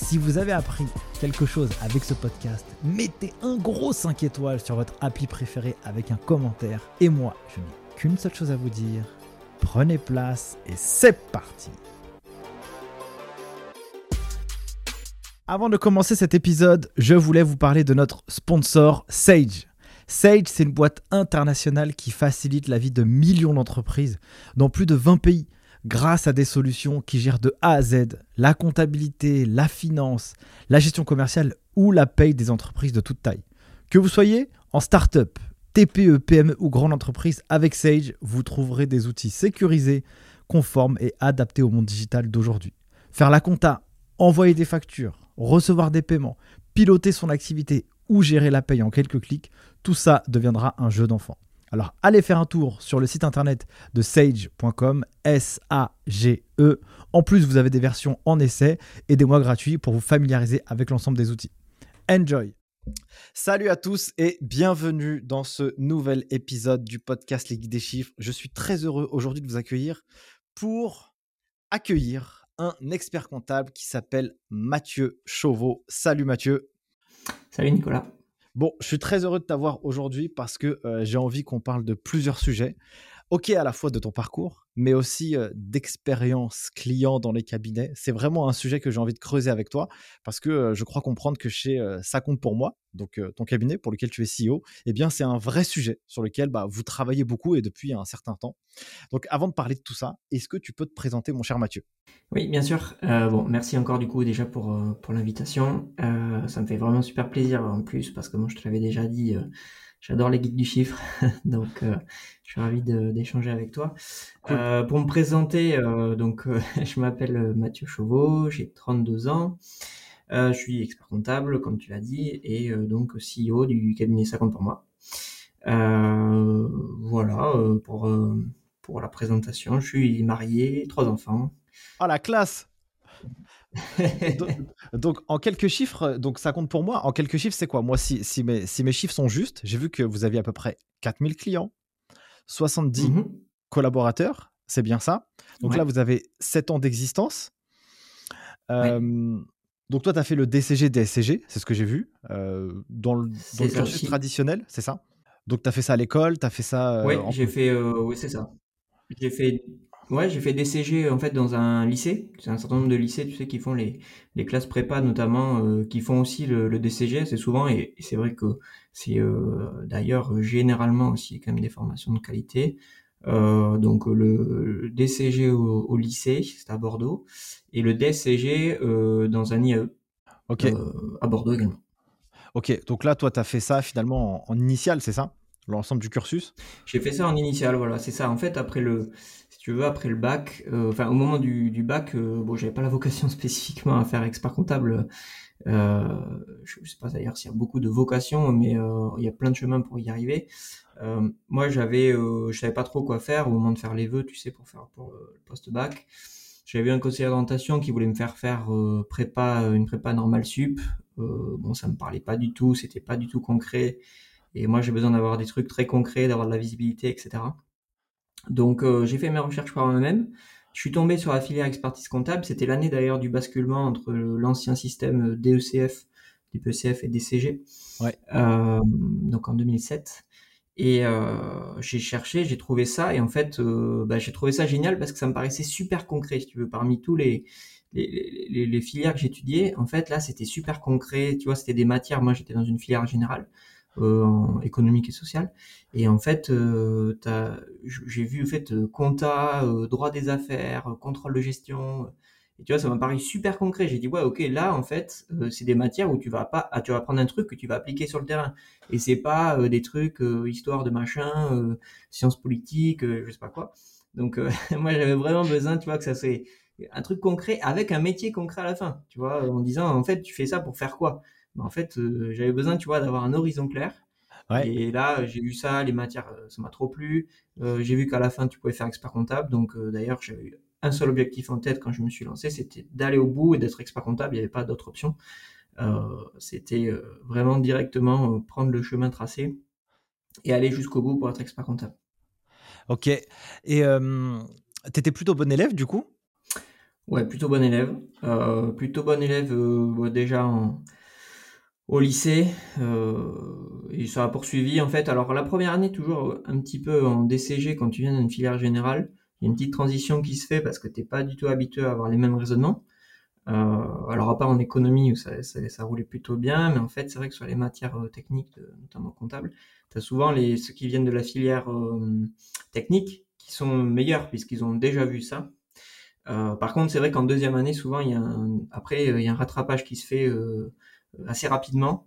Si vous avez appris quelque chose avec ce podcast, mettez un gros 5 étoiles sur votre appli préféré avec un commentaire. Et moi, je n'ai qu'une seule chose à vous dire. Prenez place et c'est parti Avant de commencer cet épisode, je voulais vous parler de notre sponsor Sage. Sage, c'est une boîte internationale qui facilite la vie de millions d'entreprises dans plus de 20 pays grâce à des solutions qui gèrent de A à Z la comptabilité, la finance, la gestion commerciale ou la paye des entreprises de toute taille. Que vous soyez en start-up, TPE, PME ou grande entreprise, avec Sage, vous trouverez des outils sécurisés, conformes et adaptés au monde digital d'aujourd'hui. Faire la compta, envoyer des factures, recevoir des paiements, piloter son activité ou gérer la paye en quelques clics, tout ça deviendra un jeu d'enfant. Alors allez faire un tour sur le site internet de sage.com, S-A-G-E. En plus, vous avez des versions en essai et des mois gratuits pour vous familiariser avec l'ensemble des outils. Enjoy Salut à tous et bienvenue dans ce nouvel épisode du podcast Les Guides des Chiffres. Je suis très heureux aujourd'hui de vous accueillir pour accueillir un expert comptable qui s'appelle Mathieu Chauveau. Salut Mathieu. Salut Nicolas. Bon, je suis très heureux de t'avoir aujourd'hui parce que euh, j'ai envie qu'on parle de plusieurs sujets. Ok, à la fois de ton parcours, mais aussi d'expérience client dans les cabinets. C'est vraiment un sujet que j'ai envie de creuser avec toi parce que je crois comprendre que chez Ça compte pour moi, donc ton cabinet pour lequel tu es CEO, eh bien c'est un vrai sujet sur lequel bah, vous travaillez beaucoup et depuis un certain temps. Donc avant de parler de tout ça, est-ce que tu peux te présenter mon cher Mathieu? Oui, bien sûr. Euh, bon, merci encore du coup déjà pour, pour l'invitation. Euh, ça me fait vraiment super plaisir en plus parce que moi je te l'avais déjà dit J'adore les guides du chiffre, donc euh, je suis ravi d'échanger avec toi. Euh, pour me présenter, euh, donc je m'appelle Mathieu Chauveau, j'ai 32 ans, je suis expert comptable, comme tu l'as dit, et donc CEO du cabinet 50 pour moi. voilà pour pour la présentation. Je suis marié, trois enfants. Oh la classe donc, en quelques chiffres, donc ça compte pour moi. En quelques chiffres, c'est quoi? Moi, si, si, mes, si mes chiffres sont justes, j'ai vu que vous aviez à peu près 4000 clients, 70 mmh collaborateurs, c'est bien ça? Donc là, vous avez 7 ans d'existence. Donc toi, tu as fait le DCG, DSCG, c'est ce que j'ai vu, dans le, cursus traditionnel, c'est ça? Donc tu as fait ça à l'école, tu as fait ça... oui, j'ai fait... oui, c'est ça. J'ai fait Ouais, j'ai fait DCG en fait dans un lycée. C'est un certain nombre de lycées, tu sais, qui font les, les classes prépa notamment, euh, qui font aussi le, le DCG assez souvent. Et, c'est vrai que c'est euh, d'ailleurs généralement aussi quand même des formations de qualité. Euh, donc le, DCG au, au lycée, c'est à Bordeaux, et le DCG dans un IAE Ok. euh, à Bordeaux également. Ok, donc là, toi, tu as fait ça finalement en, en initial, c'est ça? L'ensemble du cursus? J'ai fait ça en initial, voilà, c'est ça. En fait, après le, tu veux, après le bac, euh, enfin au moment du, bac, euh, bon, j'avais pas la vocation spécifiquement à faire expert comptable. Euh, je, sais pas d'ailleurs s'il y a beaucoup de vocations, mais il y a plein de chemins pour y arriver. moi, j'avais, je savais pas trop quoi faire au moment de faire les vœux, tu sais, pour faire pour le post-bac. J'avais un conseiller d'orientation qui voulait me faire faire prépa, une prépa normale sup. bon, ça me parlait pas du tout, c'était pas du tout concret. Et moi, j'ai besoin d'avoir des trucs très concrets, d'avoir de la visibilité, etc. Donc euh, j'ai fait mes recherches par moi-même. Je suis tombé sur la filière expertise comptable. C'était l'année d'ailleurs du basculement entre l'ancien système DECF, DPECF et DCG. Ouais. Euh, donc en 2007. Et euh, j'ai cherché, j'ai trouvé ça. Et en fait, euh, bah, j'ai trouvé ça génial parce que ça me paraissait super concret, si tu veux. Parmi tous les, les, les, les filières que j'étudiais, en fait, là, c'était super concret. Tu vois, c'était des matières. Moi, j'étais dans une filière générale. Euh, économique et sociale. Et en fait, euh, j'ai vu en fait compta, euh, droit des affaires, contrôle de gestion. Et tu vois, ça m'a paru super concret. J'ai dit, ouais, ok, là, en fait, c'est des matières où tu vas pas, ah, tu vas prendre un truc que tu vas appliquer sur le terrain. Et c'est pas des trucs, histoire de machin, sciences politiques, je sais pas quoi. Donc, moi, j'avais vraiment besoin, tu vois, que ça soit un truc concret avec un métier concret à la fin. Tu vois, en disant, en fait, tu fais ça pour faire quoi? Ben, en fait, j'avais besoin, tu vois, d'avoir un horizon clair. Et là, j'ai vu ça, les matières, ça m'a trop plu. j'ai vu qu'à la fin, tu pouvais faire expert comptable. Donc, d'ailleurs, j'ai eu un seul objectif en tête quand je me suis lancé, c'était d'aller au bout et d'être expert comptable. Il n'y avait pas d'autre option. Euh, c'était euh, vraiment directement euh, prendre le chemin tracé et aller jusqu'au bout pour être expert comptable. Ok. Et tu étais plutôt bon élève du coup? Ouais, plutôt bon élève. plutôt bon élève déjà au lycée. et ça a poursuivi en fait. Alors la première année, toujours un petit peu en DCG quand tu viens d'une filière générale il y a une petite transition qui se fait parce que t'es pas du tout habitué à avoir les mêmes raisonnements. Euh, alors à part en économie où ça, ça, roulait plutôt bien, mais en fait c'est vrai que sur les matières euh, techniques, notamment comptables, tu as souvent les, ceux qui viennent de la filière euh, technique qui sont meilleurs puisqu'ils ont déjà vu ça. par contre c'est vrai qu'en deuxième année souvent il y a un, après il y a un rattrapage qui se fait assez rapidement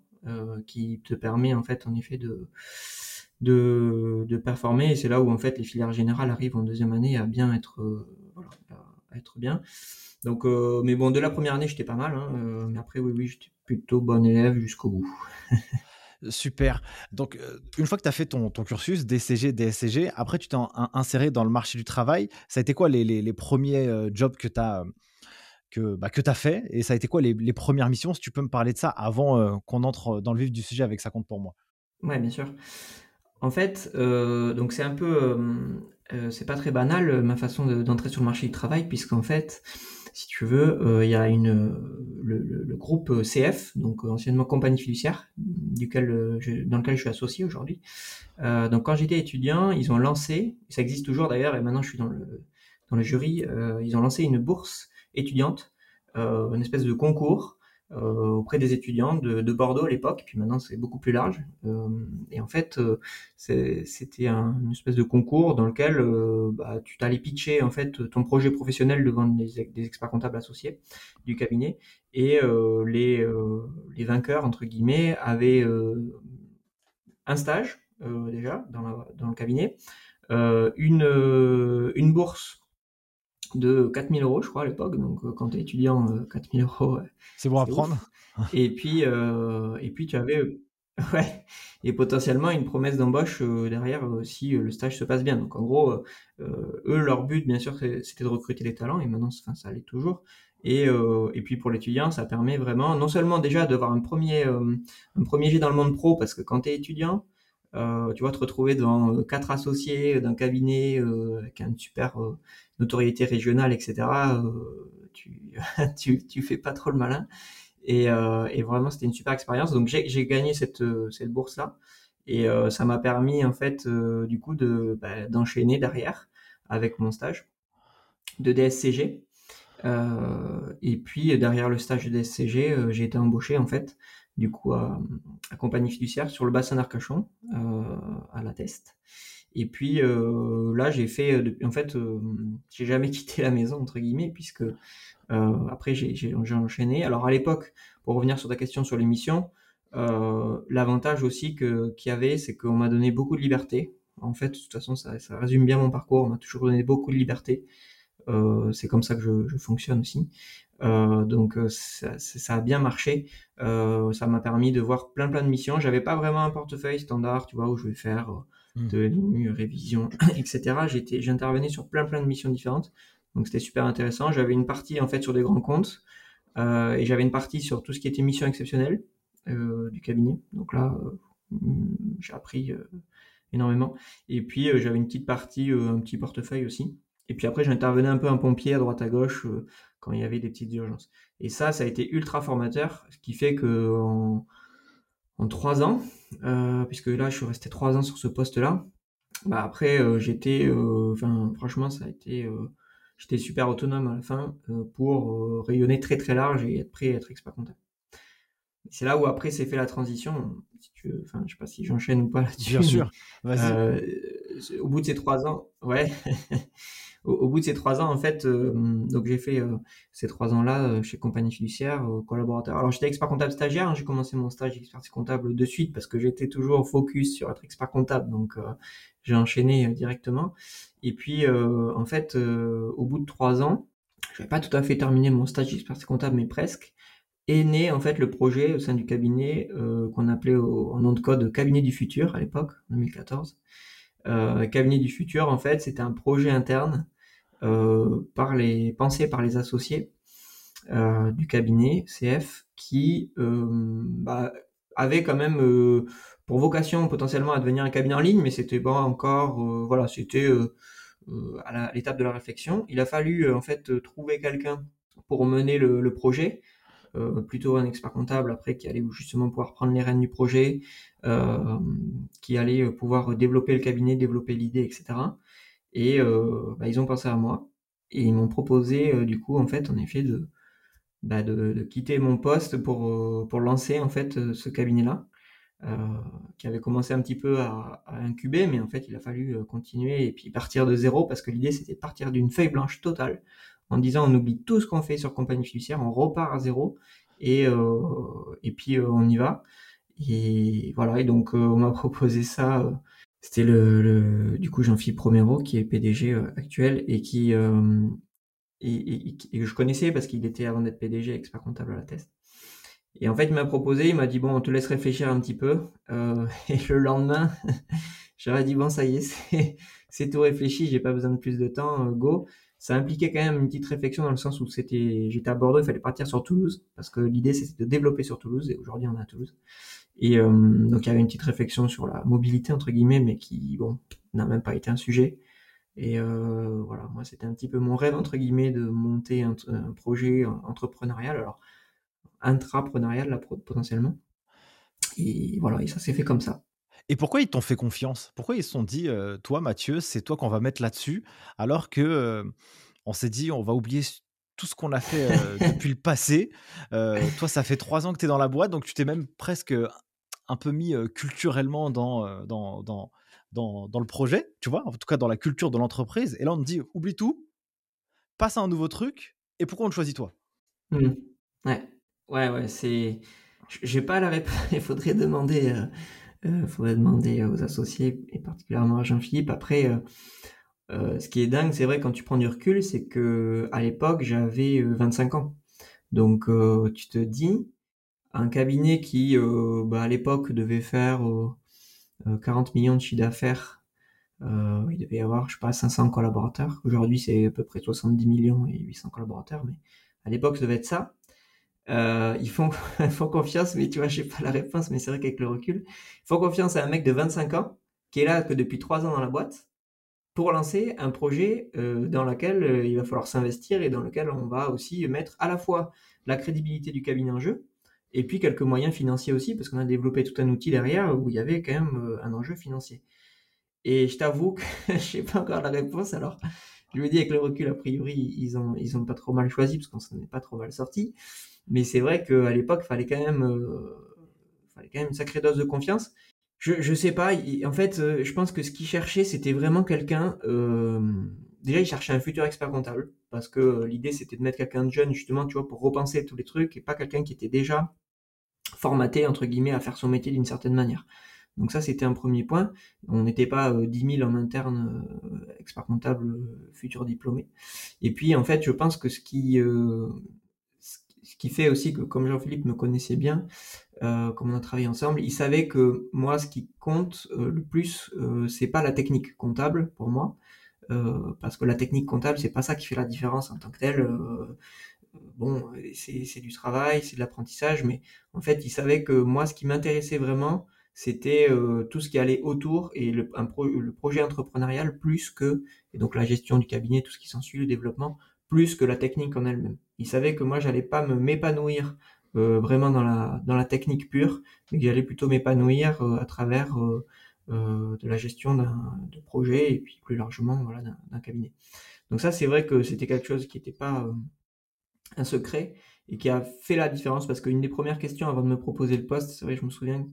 qui te permet en fait en effet de de, de performer. Et c'est là où en fait les filières générales arrivent en deuxième année à bien être, euh, voilà, à être bien. Donc, euh, mais bon, de la première année, j'étais pas mal. Hein, euh, mais après, oui, oui, j'étais plutôt bon élève jusqu'au bout. Super. Donc, une fois que tu as fait ton, ton, cursus DCG, DSCG, après, tu t'es inséré dans le marché du travail. Ça a été quoi les, les, les premiers jobs que tu as, que, bah, que as fait Et ça a été quoi les, premières missions Si tu peux me parler de ça avant qu'on entre dans le vif du sujet avec ça compte pour moi? Ouais, bien sûr. En fait, euh, donc c'est un peu, euh, euh, c'est pas très banal ma façon d'entrer sur le marché du travail, puisqu'en fait, si tu veux, il y a une le, groupe CF, donc anciennement compagnie fiduciaire, duquel dans lequel je suis associé aujourd'hui. donc quand j'étais étudiant, ils ont lancé, ça existe toujours d'ailleurs, et maintenant je suis dans dans le jury, ils ont lancé une bourse étudiante, une espèce de concours euh, auprès des étudiants de, de Bordeaux à l'époque, puis maintenant c'est beaucoup plus large. Euh, et en fait, euh, c'était un, une espèce de concours dans lequel bah, tu t'allais pitcher en fait ton projet professionnel devant des, experts comptables associés du cabinet, et les, les vainqueurs entre guillemets avaient un stage déjà dans, dans le cabinet, une, une bourse de 4000 euros, je crois, à l'époque. Donc, euh, quand tu es étudiant, 4000 euh, euros. C'est bon à prendre. Et puis, euh, et puis, tu avais, ouais, et potentiellement une promesse d'embauche derrière si le stage se passe bien. Donc, en gros, eux, leur but, bien sûr, c'était de recruter les talents, et maintenant, enfin, ça allait toujours. Et, et puis pour l'étudiant, ça permet vraiment, non seulement déjà d'avoir un premier, un premier jet dans le monde pro, parce que quand tu es étudiant, euh, tu vois, te retrouver devant euh, quatre associés d'un cabinet euh, avec une super notoriété régionale, etc. tu, tu, tu fais pas trop le malin. Et, vraiment, c'était une super expérience. Donc, j'ai gagné cette, cette bourse-là. Et ça m'a permis, en fait, du coup, de bah, d'enchaîner derrière avec mon stage de DSCG. Euh, et puis derrière le stage de DSCG, j'ai été embauché en fait du coup à, compagnie fiduciaire sur le bassin d'Arcachon euh, à la Teste. Et puis euh, là, j'ai fait, euh, en fait, j'ai jamais quitté la maison entre guillemets puisque après j'ai enchaîné. Alors à l'époque, pour revenir sur ta question sur l'émission, l'avantage aussi que qu'il y avait, c'est qu'on m'a donné beaucoup de liberté. En fait, de toute façon, ça, ça résume bien mon parcours. On m'a toujours donné beaucoup de liberté. Euh, c'est comme ça que je, je fonctionne aussi. Euh, donc euh, ça, ça, a bien marché. Euh, ça m'a permis de voir plein plein de missions. J'avais pas vraiment un portefeuille standard, tu vois, où je vais faire mmh. de révision, etc. J'étais, j'intervenais sur plein plein de missions différentes. Donc c'était super intéressant. J'avais une partie en fait sur des grands comptes et j'avais une partie sur tout ce qui était mission exceptionnelle du cabinet. Donc là, j'ai appris énormément. Et puis j'avais une petite partie, un petit portefeuille aussi. Et puis après, j'intervenais un peu en pompier à droite à gauche euh, quand il y avait des petites urgences. Et ça, ça a été ultra formateur, ce qui fait que en, trois ans, euh, puisque là, je suis resté trois ans sur ce poste-là. Bah après, euh, j'étais, enfin, franchement, ça a été, j'étais super autonome à la fin pour rayonner très très large et être prêt à être expert comptable. C'est là où après s'est fait la transition. Si tu veux, enfin, je sais pas si j'enchaîne ou pas. Bien sûr. au bout de ces trois ans, ouais. au, bout de ces trois ans, en fait, euh, donc j'ai fait euh, ces trois ans-là euh, chez Compagnie Fiduciaire, collaborateur. Alors j'étais expert comptable stagiaire, hein, j'ai commencé mon stage d'expertise comptable de suite parce que j'étais toujours focus sur être expert comptable, donc j'ai enchaîné directement. Et puis, en fait, au bout de trois ans, je n'avais pas tout à fait terminé mon stage d'expertise comptable, mais presque, est né en fait le projet au sein du cabinet qu'on appelait en nom de code Cabinet du Futur à l'époque, 2014. Euh, cabinet du futur, en fait, c'était un projet interne par les pensé par les associés euh, du cabinet CF qui bah, avait quand même pour vocation potentiellement à devenir un cabinet en ligne, mais c'était pas encore, voilà, c'était à l'étape de la réflexion. Il a fallu en fait trouver quelqu'un pour mener le projet euh, plutôt un expert comptable après qui allait justement pouvoir prendre les rênes du projet, euh, qui allait pouvoir développer le cabinet, développer l'idée, etc. Et bah, ils ont pensé à moi et ils m'ont proposé du coup en fait en effet de, bah, de, quitter mon poste pour, pour lancer en fait ce cabinet-là. Qui avait commencé un petit peu à, incuber, mais en fait il a fallu continuer et puis partir de zéro parce que l'idée c'était partir d'une feuille blanche totale en disant on oublie tout ce qu'on fait sur compagnie fiduciaire, on repart à zéro et, et puis on y va. Et voilà, et donc on m'a proposé ça. C'était le, du coup Jean-Philippe Romero qui est PDG actuel et qui et, et, je connaissais parce qu'il était avant d'être PDG expert comptable à la test. Et en fait, il m'a proposé, il m'a dit bon, on te laisse réfléchir un petit peu. Euh, et le lendemain, j'aurais dit bon, ça y est, c'est tout réfléchi, j'ai pas besoin de plus de temps, go ça impliquait quand même une petite réflexion dans le sens où c'était, j'étais à Bordeaux, il fallait partir sur Toulouse parce que l'idée c'était de développer sur Toulouse et aujourd'hui on est à Toulouse. Et euh, donc il y avait une petite réflexion sur la mobilité entre guillemets, mais qui bon n'a même pas été un sujet. Et euh, voilà, moi c'était un petit peu mon rêve entre guillemets de monter un, projet entrepreneurial, alors intrapreneurial là potentiellement. Et voilà, et ça s'est fait comme ça. Et pourquoi ils t'ont fait confiance? Pourquoi ils se sont dit, toi Mathieu, c'est toi qu'on va mettre là-dessus, alors que on s'est dit, on va oublier tout ce qu'on a fait depuis le passé. toi, ça fait trois ans que tu es dans la boîte, donc tu t'es même presque un peu mis culturellement dans, dans, dans, dans, le projet, tu vois, en tout cas dans la culture de l'entreprise. Et là, on te dit, oublie tout, passe à un nouveau truc, et pourquoi on te choisit toi? Mmh. Ouais, ouais, ouais, c'est... J'ai pas la réponse, il faudrait demander euh, faudrait demander aux associés et particulièrement à Jean-Philippe. Après, euh, euh, ce qui est dingue, c'est vrai quand tu prends du recul, c'est que à l'époque j'avais 25 ans. Donc tu te dis, un cabinet qui bah, à l'époque devait faire 40 millions de chiffre d'affaires, il devait y avoir je sais pas 500 collaborateurs. Aujourd'hui c'est à peu près 70 millions et 800 collaborateurs, mais à l'époque ça devait être ça. Euh, ils font, font confiance, mais tu vois, je sais pas la réponse, mais c'est vrai qu'avec le recul, ils font confiance à un mec de 25 ans qui est là que depuis 3 ans dans la boîte pour lancer un projet euh, dans lequel euh, il va falloir s'investir et dans lequel on va aussi mettre à la fois la crédibilité du cabinet en jeu et puis quelques moyens financiers aussi parce qu'on a développé tout un outil derrière où il y avait quand même euh, un enjeu financier. Et je t'avoue que je sais pas encore la réponse alors. Je me dis avec le recul, a priori, ils ont, ils ont pas trop mal choisi parce qu'on s'en est pas trop mal sorti. Mais c'est vrai qu'à l'époque, fallait fallait quand même une sacrée dose de confiance. Je, je sais pas. en fait, euh, je pense que ce qu'il cherchait, c'était vraiment quelqu'un. Euh, déjà, il cherchait un futur expert comptable parce que l'idée, c'était de mettre quelqu'un de jeune justement, tu vois, pour repenser tous les trucs et pas quelqu'un qui était déjà formaté entre guillemets à faire son métier d'une certaine manière. Donc ça, c'était un premier point. On n'était pas euh, 10 000 en interne euh, expert comptable euh, futur diplômé. Et puis, en fait, je pense que ce qui, euh, qui fait aussi que comme Jean-Philippe me connaissait bien, euh, comme on a travaillé ensemble, il savait que moi, ce qui compte euh, le plus, euh, c'est pas la technique comptable pour moi, euh, parce que la technique comptable, c'est pas ça qui fait la différence en tant que telle. Bon, c'est du travail, c'est de l'apprentissage, mais en fait, il savait que moi, ce qui m'intéressait vraiment, c'était tout ce qui allait autour et le, le projet entrepreneurial plus que et donc la gestion du cabinet, tout ce qui s'ensuit, le développement, plus que la technique en elle-même. Il savait que moi, j'allais pas me m'épanouir euh, vraiment dans la technique pure, mais que j'allais plutôt m'épanouir euh, à travers euh, de la gestion d'un projet et puis plus largement voilà d'un cabinet. Donc ça, c'est vrai que c'était quelque chose qui n'était pas un secret et qui a fait la différence parce qu'une des premières questions avant de me proposer le poste, c'est vrai, je me souviens,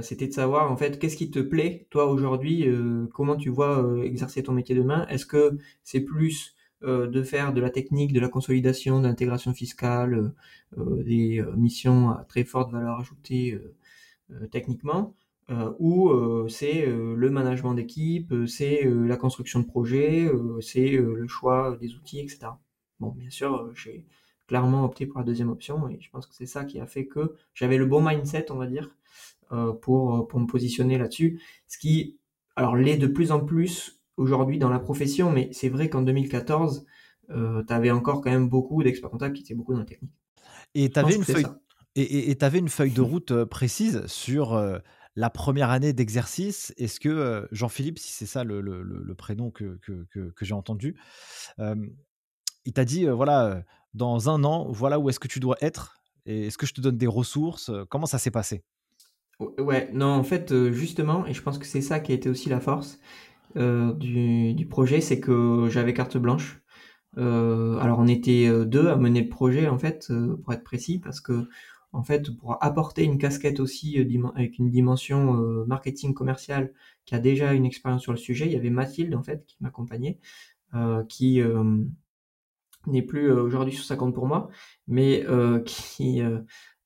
c'était de savoir en fait qu'est-ce qui te plaît toi aujourd'hui, comment tu vois exercer ton métier demain? Est-ce que c'est plus de faire de la technique, de la consolidation, de l'intégration fiscale, des missions à très forte valeur ajoutée techniquement, ou c'est le management d'équipe, c'est la construction de projets, c'est le choix des outils, etc. Bon, bien sûr, j'ai clairement opté pour la deuxième option et je pense que c'est ça qui a fait que j'avais le bon mindset, on va dire, pour, pour me positionner là-dessus. Ce qui, alors, l'est de plus en plus aujourd'hui dans la profession, mais c'est vrai qu'en 2014, euh, tu avais encore quand même beaucoup d'experts comptables qui étaient beaucoup dans la technique. Et tu avais, une feuille... et, et, avais une feuille de route euh, précise sur euh, la première année d'exercice. Est-ce que euh, Jean-Philippe, si c'est ça le, le, le, prénom que, que, que, j'ai entendu, il t'a dit, voilà, dans un an, voilà où est-ce que tu dois être et est-ce que je te donne des ressources Comment ça s'est passé? Ouais, non, en fait, justement, et je pense que c'est ça qui a été aussi la force, euh, du, du, projet, c'est que j'avais carte blanche. Euh, alors on était euh, deux à mener le projet en fait, pour être précis, parce que en fait pour apporter une casquette aussi avec une dimension marketing commercial qui a déjà une expérience sur le sujet, il y avait Mathilde en fait qui m'accompagnait, qui n'est plus aujourd'hui sur 50 pour moi, mais qui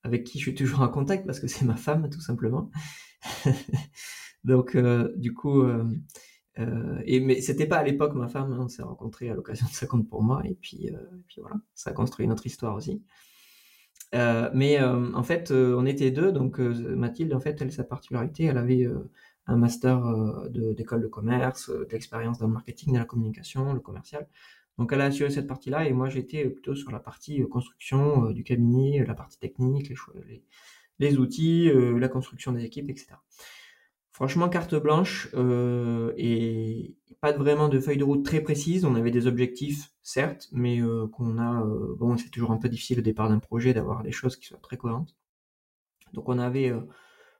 avec qui je suis toujours en contact parce que c'est ma femme tout simplement. Donc du coup euh, et mais c'était pas à l'époque ma femme, hein, on s'est rencontrés à l'occasion de ça compte pour moi, et puis, euh, et puis voilà, ça a construit notre histoire aussi. Euh, mais euh, en fait, euh, on était deux, donc Mathilde, en fait, elle sa particularité, elle avait un master d'école de, commerce, de l'expérience dans le marketing, dans la communication, le commercial. Donc elle a assuré cette partie-là, et moi j'étais plutôt sur la partie construction du cabinet, la partie technique, les, les, les outils, la construction des équipes, etc. Franchement, carte blanche euh, et pas vraiment de feuille de route très précise. On avait des objectifs, certes, mais euh, qu'on a. Euh, bon, c'est toujours un peu difficile au départ d'un projet d'avoir des choses qui soient très cohérentes. Donc, on avait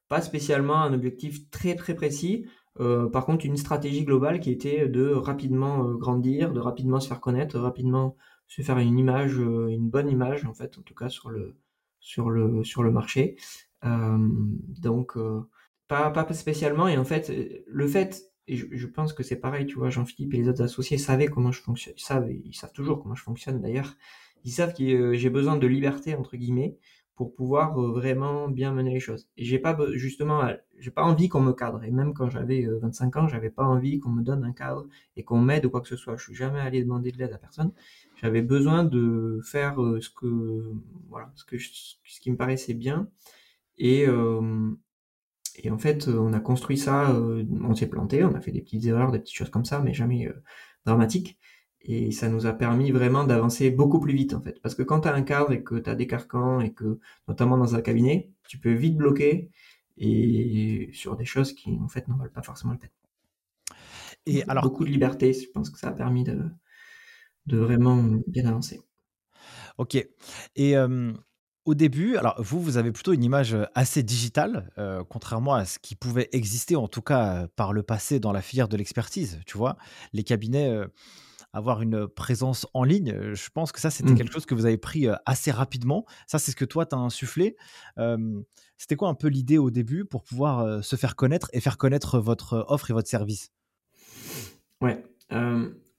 pas spécialement un objectif très très précis. par contre, une stratégie globale qui était de rapidement grandir, de rapidement se faire connaître, de rapidement se faire une image, une bonne image en fait, en tout cas sur le sur le sur le marché. donc pas, spécialement. Et en fait, le fait, et je, pense que c'est pareil, tu vois, Jean-Philippe et les autres associés savaient comment je fonctionne. Ils savent, ils savent toujours comment je fonctionne d'ailleurs. Ils savent que euh, j'ai besoin de liberté, entre guillemets, pour pouvoir euh, vraiment bien mener les choses. Et j'ai pas, justement, j'ai pas envie qu'on me cadre. Et même quand j'avais 25 euh, ans, j'avais pas envie qu'on me donne un cadre et qu'on m'aide ou quoi que ce soit. Je suis jamais allé demander de l'aide à personne. J'avais besoin de faire ce que, voilà, ce que, ce qui me paraissait bien. Et, et en fait, euh, on a construit ça, euh, on s'est planté, on a fait des petites erreurs, des petites choses comme ça, mais jamais euh, dramatiques. Et ça nous a permis vraiment d'avancer beaucoup plus vite, en fait. Parce que quand tu as un cadre et que tu as des carcans et que, notamment dans un cabinet, tu peux vite bloquer et sur des choses qui, en fait, n'en valent pas forcément le peine. Et alors, beaucoup de liberté, je pense que ça a permis de, de vraiment bien avancer. Ok. Et au début, alors vous, vous avez plutôt une image assez digitale, contrairement à ce qui pouvait exister, en tout cas par le passé, dans la filière de l'expertise. Tu vois, les cabinets, avoir une présence en ligne, je pense que ça, c'était mmh. quelque chose que vous avez pris assez rapidement. Ça, c'est ce que toi, tu as insufflé. c'était quoi un peu l'idée au début pour pouvoir se faire connaître et faire connaître votre offre et votre service? Ouais.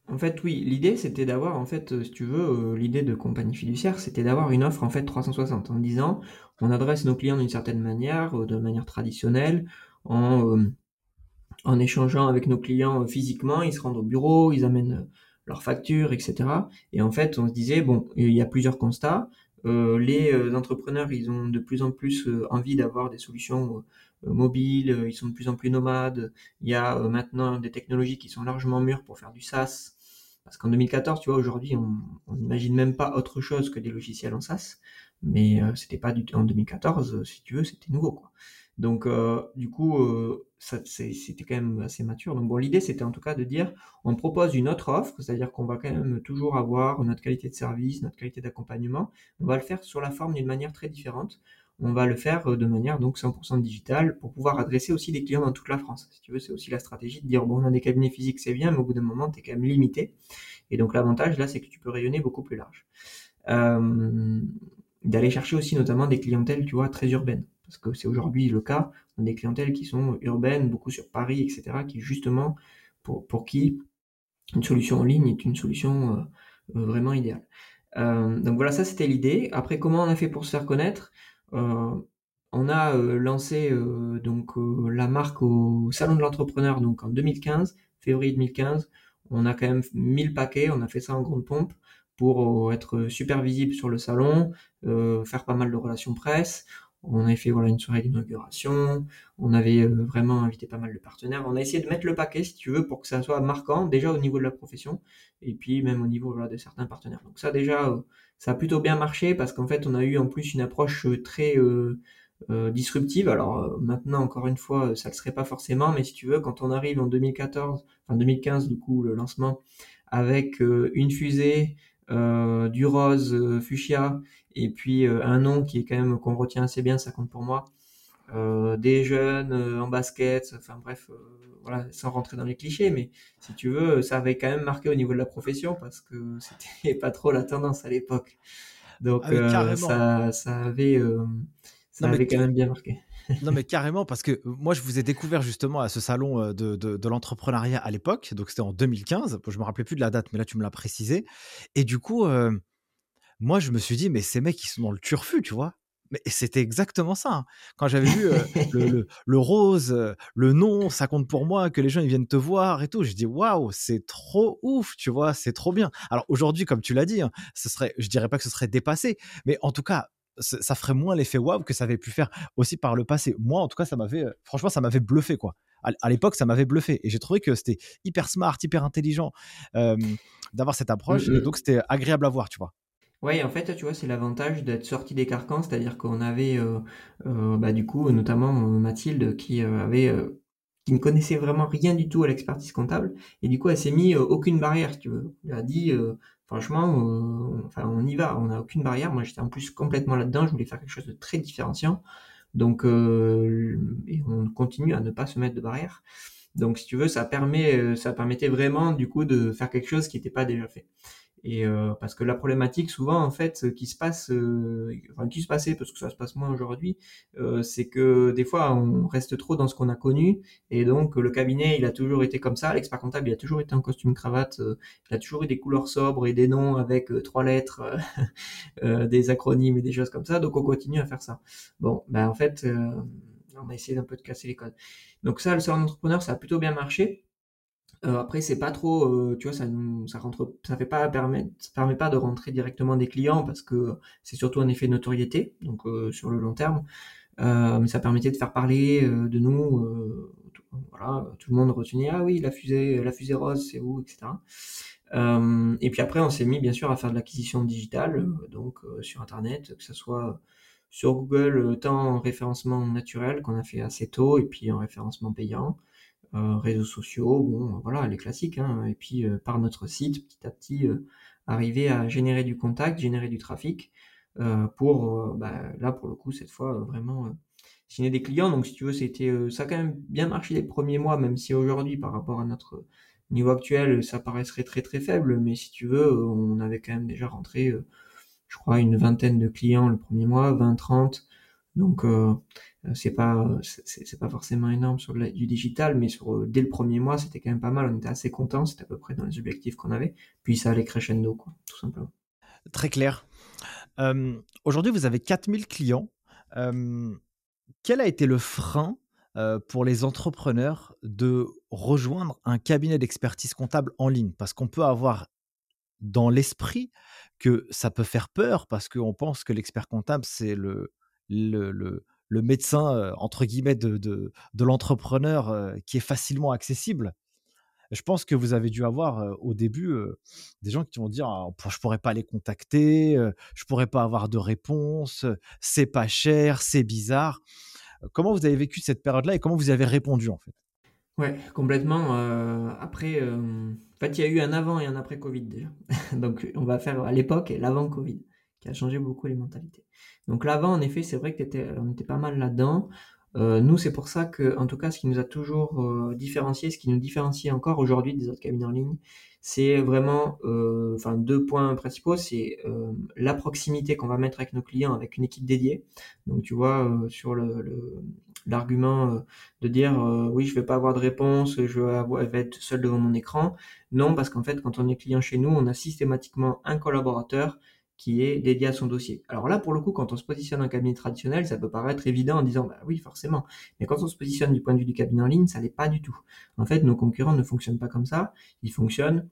En fait, oui, l'idée c'était d'avoir, en fait, si tu veux, euh, l'idée de compagnie fiduciaire, c'était d'avoir une offre en fait 360 en disant, on adresse nos clients d'une certaine manière, euh, de manière traditionnelle, en, euh, en échangeant avec nos clients physiquement, ils se rendent au bureau, ils amènent leurs factures, etc. Et en fait, on se disait, bon, il y a plusieurs constats. les entrepreneurs, ils ont de plus en plus envie d'avoir des solutions mobiles, ils sont de plus en plus nomades. Il y a maintenant des technologies qui sont largement mûres pour faire du SaaS, parce qu'en 2014, tu vois, aujourd'hui, on n'imagine même pas autre chose que des logiciels en SaaS. Mais euh, c'était pas du tout en 2014, euh, si tu veux, c'était nouveau. Donc, euh, du coup, c'était quand même assez mature. Donc, bon, l'idée, c'était en tout cas de dire, on propose une autre offre, c'est-à-dire qu'on va quand même toujours avoir notre qualité de service, notre qualité d'accompagnement. On va le faire sur la forme d'une manière très différente on va le faire euh, de manière donc 100% digitale pour pouvoir adresser aussi des clients dans toute la France. Si tu veux, c'est aussi la stratégie de dire bon, on a des cabinets physiques, c'est bien, mais au bout d'un moment, tu es quand même limité. Et donc l'avantage là, c'est que tu peux rayonner beaucoup plus large. Euh, d'aller chercher aussi notamment des clientèles, tu vois, très urbaines. parce que c'est aujourd'hui le cas, on a des clientèles qui sont urbaines, beaucoup sur Paris, etc., qui justement, pour, qui une solution en ligne est une solution euh, vraiment idéale. Donc voilà, ça c'était l'idée. Après, comment on a fait pour se faire connaître? On a lancé donc la marque au salon de l'entrepreneur donc en 2015, février 2015. On a quand même 1000 paquets, on a fait ça en grande pompe pour être super visible sur le salon, faire pas mal de relations presse. On avait fait voilà une soirée d'inauguration. On avait vraiment invité pas mal de partenaires. On a essayé de mettre le paquet, si tu veux, pour que ça soit marquant déjà au niveau de la profession et puis même au niveau de certains partenaires. Donc ça déjà, ça a plutôt bien marché parce qu'en fait on a eu en plus une approche euh, très disruptive. Alors maintenant encore une fois, ça ne le serait pas forcément, mais si tu veux, quand on arrive en 2014, enfin 2015 du coup le lancement avec une fusée euh, du rose euh, fuchsia et puis euh, un nom qui est quand même qu'on retient assez bien, ça compte pour moi. Des jeunes en basket, enfin bref, voilà, sans rentrer dans les clichés, mais si tu veux, ça avait quand même marqué au niveau de la profession parce que c'était pas trop la tendance à l'époque. Donc ah, ça, ça avait, ça avait quand même bien marqué non, mais carrément, parce que moi, je vous ai découvert justement à ce salon euh, de, de, l'entrepreneuriat à l'époque. Donc, c'était en 2015. Je me rappelais plus de la date, mais là, tu me l'as précisé. Et du coup, euh, moi, je me suis dit, mais ces mecs, ils sont dans le turfu, tu vois. Mais c'était exactement ça. Hein. Quand j'avais vu euh, le, le, rose, le nom, ça compte pour moi, que les gens ils viennent te voir et tout. Je dis waouh, c'est trop ouf, tu vois, c'est trop bien. Alors aujourd'hui, comme tu l'as dit, hein, ce serait, je dirais pas que ce serait dépassé, mais en tout cas, ça ferait moins l'effet waouh que ça avait pu faire aussi par le passé. Moi, en tout cas, ça m'avait, franchement, ça m'avait bluffé, quoi. À, l'époque, ça m'avait bluffé et j'ai trouvé que c'était hyper smart, hyper intelligent euh, d'avoir cette approche. Et donc, c'était agréable à voir, tu vois. Oui, en fait, tu vois, c'est l'avantage d'être sorti des carcans, c'est-à-dire qu'on avait, euh, bah, du coup, notamment Mathilde qui avait qui ne connaissait vraiment rien du tout à l'expertise comptable et du coup elle s'est mis aucune barrière tu veux elle a dit franchement, euh, on y va, on n'a aucune barrière. Moi, j'étais en plus complètement là-dedans. Je voulais faire quelque chose de très différenciant. Donc, euh, on continue à ne pas se mettre de barrière. Donc, si tu veux, ça euh, ça permettait vraiment, du coup, de faire quelque chose qui n'était pas déjà fait. Et euh, parce que la problématique, souvent, en fait, qui se passe, euh, enfin, qui se passait, parce que ça se passe moins aujourd'hui, euh, c'est que des fois, on reste trop dans ce qu'on a connu, et donc le cabinet, il a toujours été comme ça. L'expert comptable, il a toujours été en costume cravate, il a toujours eu des couleurs sobres et des noms avec trois lettres, des acronymes et des choses comme ça. Donc, on continue à faire ça. Bon, ben en fait, on a essayé d'un peu de casser les codes. Donc ça, le salon d'entrepreneur, ça a plutôt bien marché. Euh, après, c'est pas trop, euh, tu vois, ça, ça rentre, ça fait pas ça permet pas de rentrer directement des clients parce que c'est surtout un effet de notoriété, donc euh, sur le long terme. mais ça permettait de faire parler de nous, tout, voilà, tout le monde retenait ah oui la fusée, la fusée rose, c'est où, etc. et puis après, on s'est mis bien sûr à faire de l'acquisition digitale, donc sur internet, que ce soit sur Google, tant en référencement naturel qu'on a fait assez tôt, et puis en référencement payant. Euh, réseaux sociaux, bon, voilà, les classiques, hein, et puis euh, par notre site, petit à petit, euh, arriver à générer du contact, générer du trafic, pour, bah, là, pour le coup, cette fois, vraiment signer des clients. Donc, si tu veux, c'était, ça a quand même bien marché les premiers mois, même si aujourd'hui, par rapport à notre niveau actuel, ça paraîtrait très très faible, mais si tu veux, on avait quand même déjà rentré, je crois, une vingtaine de clients le premier mois, 20, 30. Donc euh, c'est pas c'est pas forcément énorme sur du digital, mais sur euh, dès le premier mois c'était quand même pas mal. On était assez content, c'était à peu près dans les objectifs qu'on avait. Puis ça allait crescendo quoi, tout simplement. Très clair. Euh, Aujourd'hui vous avez 4000 clients. Euh, quel a été le frein pour les entrepreneurs de rejoindre un cabinet d'expertise comptable en ligne? Parce qu'on peut avoir dans l'esprit que ça peut faire peur parce qu'on pense que l'expert comptable c'est le le, le, médecin, euh, entre guillemets, de, de, de l'entrepreneur euh, qui est facilement accessible. Je pense que vous avez dû avoir euh, au début des gens qui vont dire ah, je pourrais pas les contacter, je pourrais pas avoir de réponse, c'est pas cher, c'est bizarre. Comment vous avez vécu cette période-là et comment vous avez répondu en fait? Ouais, complètement. après, en fait, il y a eu un avant et un après Covid déjà. Donc, on va faire à l'époque l'avant Covid qui a changé beaucoup les mentalités. Donc l'avant, en effet, c'est vrai que on était pas mal là-dedans. Euh, nous, c'est pour ça que, en tout cas, ce qui nous a toujours euh, différencié, ce qui nous différencie encore aujourd'hui des autres cabinets en ligne, c'est vraiment, euh, enfin, deux points principaux. C'est euh, la proximité qu'on va mettre avec nos clients, avec une équipe dédiée. Donc, tu vois, sur le, l'argument de dire, oui, je vais pas avoir de réponse, je vais être seul devant mon écran. Non, parce qu'en fait, quand on est client chez nous, on a systématiquement un collaborateur qui est dédié à son dossier. Alors là, pour le coup, quand on se positionne en cabinet traditionnel, ça peut paraître évident en disant, bah oui, forcément. Mais quand on se positionne du point de vue du cabinet en ligne, ça l'est pas du tout. En fait, nos concurrents ne fonctionnent pas comme ça. Ils fonctionnent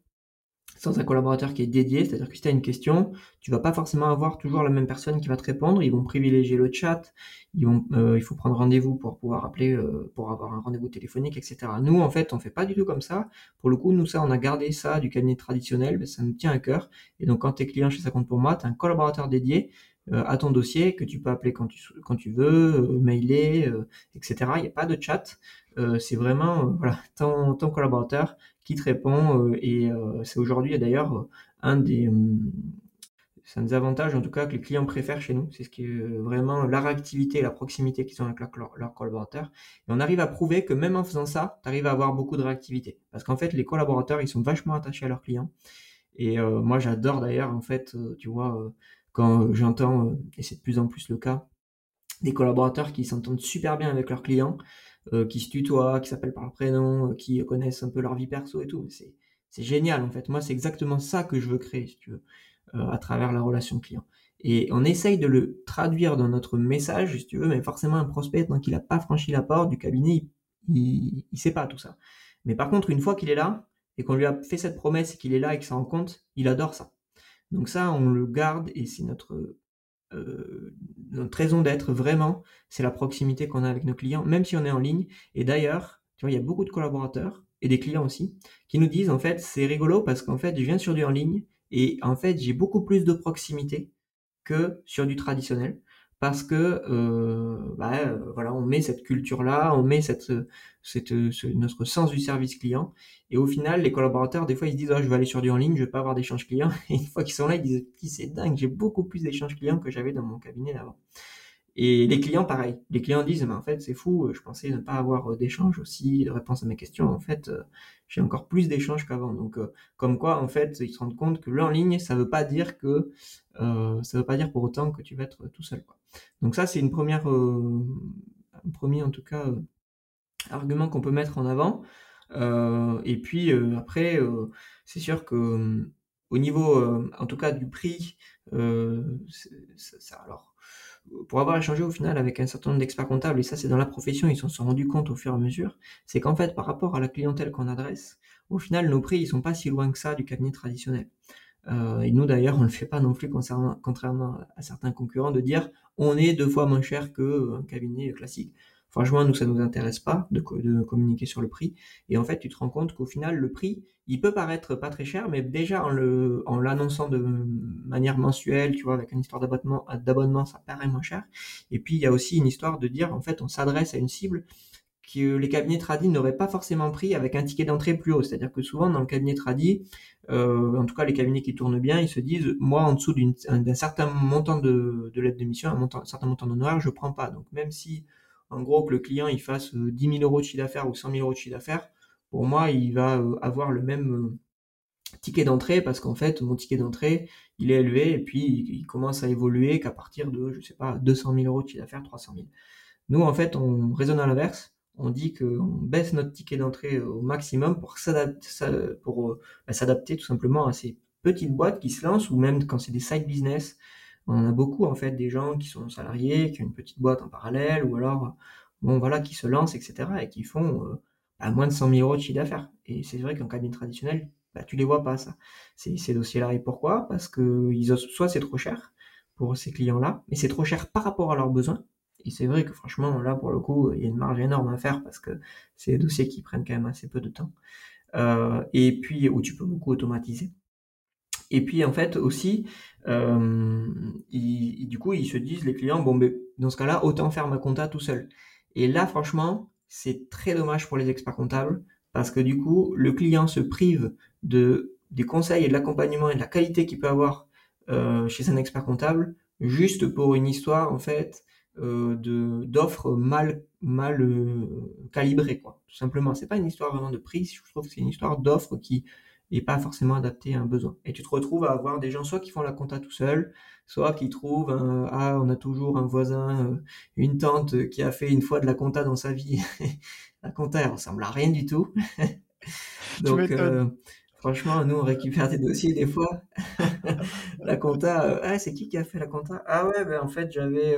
sans un collaborateur qui est dédié, c'est-à-dire que si tu as une question, tu vas pas forcément avoir toujours la même personne qui va te répondre, ils vont privilégier le chat, ils vont, euh, il faut prendre rendez-vous pour pouvoir appeler, euh, pour avoir un rendez-vous téléphonique, etc. Nous, en fait, on fait pas du tout comme ça. Pour le coup, nous, ça, on a gardé ça du cabinet traditionnel, mais ça nous tient à cœur. Et donc, quand tu es client chez Ça compte pour moi, tu as un collaborateur dédié euh, à ton dossier que tu peux appeler quand tu, quand tu veux, euh, mailer, euh, etc. Il n'y a pas de chat. Euh, c'est vraiment voilà, ton, ton collaborateur qui te répond euh, et euh, c'est aujourd'hui d'ailleurs un des c'est un des avantages en tout cas que les clients préfèrent chez nous, c'est ce qui est euh, vraiment la réactivité la proximité qu'ils ont avec leurs leur collaborateurs. Et on arrive à prouver que même en faisant ça, tu arrives à avoir beaucoup de réactivité. Parce qu'en fait, les collaborateurs, ils sont vachement attachés à leurs clients. Et euh, moi, j'adore d'ailleurs, en fait, euh, tu vois, euh, quand j'entends, euh, et c'est de plus en plus le cas, des collaborateurs qui s'entendent super bien avec leurs clients, euh, qui se tutoient, qui s'appellent par leur prénom, euh, qui connaissent un peu leur vie perso et tout. C'est, génial en fait. Moi, c'est exactement ça que je veux créer, si tu veux, euh, à travers la relation client. Et on essaye de le traduire dans notre message, si tu veux, mais forcément un prospect, tant qu'il n'a pas franchi la porte du cabinet, il, il sait pas tout ça. Mais par contre, une fois qu'il est là, et qu'on lui a fait cette promesse et qu'il est là et qu'il s'en rend compte, il adore ça. Donc ça, on le garde et c'est notre euh, notre raison d'être vraiment, c'est la proximité qu'on a avec nos clients, même si on est en ligne. Et d'ailleurs, tu vois, il y a beaucoup de collaborateurs et des clients aussi qui nous disent en fait, c'est rigolo parce qu'en fait, je viens sur du en ligne et en fait, j'ai beaucoup plus de proximité que sur du traditionnel parce que euh, bah, euh, voilà, on met cette culture-là, on met cette, cette, ce, notre sens du service client, et au final, les collaborateurs, des fois, ils se disent, oh, je vais aller sur du en ligne, je vais pas avoir d'échange client, et une fois qu'ils sont là, ils disent, c'est dingue, j'ai beaucoup plus d'échanges clients que j'avais dans mon cabinet d'avant. Et les clients, pareil. Les clients disent, mais en fait, c'est fou, je pensais ne pas avoir d'échanges aussi, de réponses à mes questions. En fait, j'ai encore plus d'échanges qu'avant. Donc, comme quoi, en fait, ils se rendent compte que l'en ligne, ça veut pas dire que, euh, ça veut pas dire pour autant que tu vas être tout seul, quoi. Donc ça, c'est une première, euh, un premier, en tout cas, euh, argument qu'on peut mettre en avant. Euh, et puis, après, c'est sûr que, au niveau, en tout cas, du prix, ça, alors, pour avoir échangé au final avec un certain nombre d'experts comptables, et ça c'est dans la profession, ils s'en sont rendus compte au fur et à mesure, c'est qu'en fait par rapport à la clientèle qu'on adresse, au final nos prix ils sont pas si loin que ça du cabinet traditionnel. Euh, et nous d'ailleurs on le fait pas non plus contrairement à certains concurrents de dire on est deux fois moins cher qu'un cabinet classique. Franchement, nous, ça nous intéresse pas de, communiquer sur le prix. Et en fait, tu te rends compte qu'au final, le prix, il peut paraître pas très cher, mais déjà en l'annonçant de manière mensuelle, tu vois, avec une histoire d'abonnement, ça paraît moins cher. Et puis, il y a aussi une histoire de dire, en fait, on s'adresse à une cible que les cabinets tradis n'auraient pas forcément pris avec un ticket d'entrée plus haut. C'est-à-dire que souvent, dans le cabinet tradit, euh, en tout cas les cabinets qui tournent bien, ils se disent, moi, en dessous d'un certain montant de, de l'aide de mission, un certain montant d'honoraires, je prends pas. Donc même si, en gros, que le client il fasse 10 000 euros de chiffre d'affaires ou 100 000 euros de chiffre d'affaires, pour moi, il va avoir le même ticket d'entrée parce qu'en fait, mon ticket d'entrée, il est élevé et puis il commence à évoluer qu'à partir de, je sais pas, 200 000 euros de chiffre d'affaires, 300 000. Nous, en fait, on raisonne à l'inverse on dit qu'on baisse notre ticket d'entrée au maximum pour bah, s'adapter tout simplement à ces petites boîtes qui se lancent ou même quand c'est des side business. On en a beaucoup en fait des gens qui sont salariés, qui ont une petite boîte en parallèle ou alors bon voilà qui se lancent etc et qui font euh, à moins de 100 000 euros de chiffre d'affaires. Et c'est vrai qu'en cabinet traditionnel, bah, tu les vois pas ça. Ces, dossiers-là et pourquoi? Parce que ils soit c'est trop cher pour ces clients-là, mais c'est trop cher par rapport à leurs besoins et c'est vrai que franchement, là, pour le coup, il y a une marge énorme à faire parce que c'est des dossiers qui prennent quand même assez peu de temps. Euh, et puis, où tu peux beaucoup automatiser. Et puis, en fait, aussi, euh, ils, du coup, ils se disent, les clients, bon, ben, dans ce cas-là, autant faire ma compta tout seul. Et là, franchement, c'est très dommage pour les experts comptables parce que du coup, le client se prive de, des conseils et de l'accompagnement et de la qualité qu'il peut avoir euh, chez un expert comptable juste pour une histoire, en fait, euh, de d'offres mal mal calibrées quoi. Tout simplement, c'est pas une histoire vraiment de prix. Je trouve que c'est une histoire d'offre qui est pas forcément adaptée à un besoin. Et tu te retrouves à avoir des gens soit qui font la compta tout seul, soit qui trouvent ah on a toujours un voisin, euh, une tante qui a fait une fois de la compta dans sa vie. la compta elle ressemble à rien du tout. Donc euh, franchement, nous on récupère des dossiers des fois. la compta, euh, ah, c'est qui qui a fait la compta? Ah ouais, ben en fait j'avais,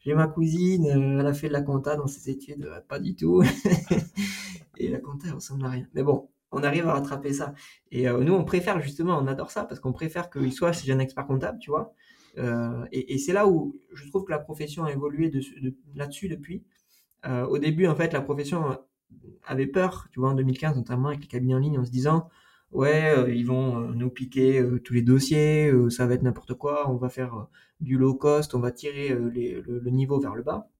j'ai ma cousine, elle a fait de la compta dans ses études, pas du tout. Et la compta elle ressemble à rien. Mais bon, on arrive à rattraper ça. Et euh, nous on préfère justement, on adore ça parce qu'on préfère qu'il soit chez un expert comptable, tu vois. Euh, et, et c'est là où je trouve que la profession a évolué de, de- là-dessus depuis. Euh, au début, en fait, la profession avait peur, tu vois, en 2015 notamment avec les cabinets en ligne, en se disant ouais, euh, ils vont euh, nous piquer euh, tous les dossiers, euh, ça va être n'importe quoi, on va faire euh, du low cost, on va tirer euh, les- le, le niveau vers le bas.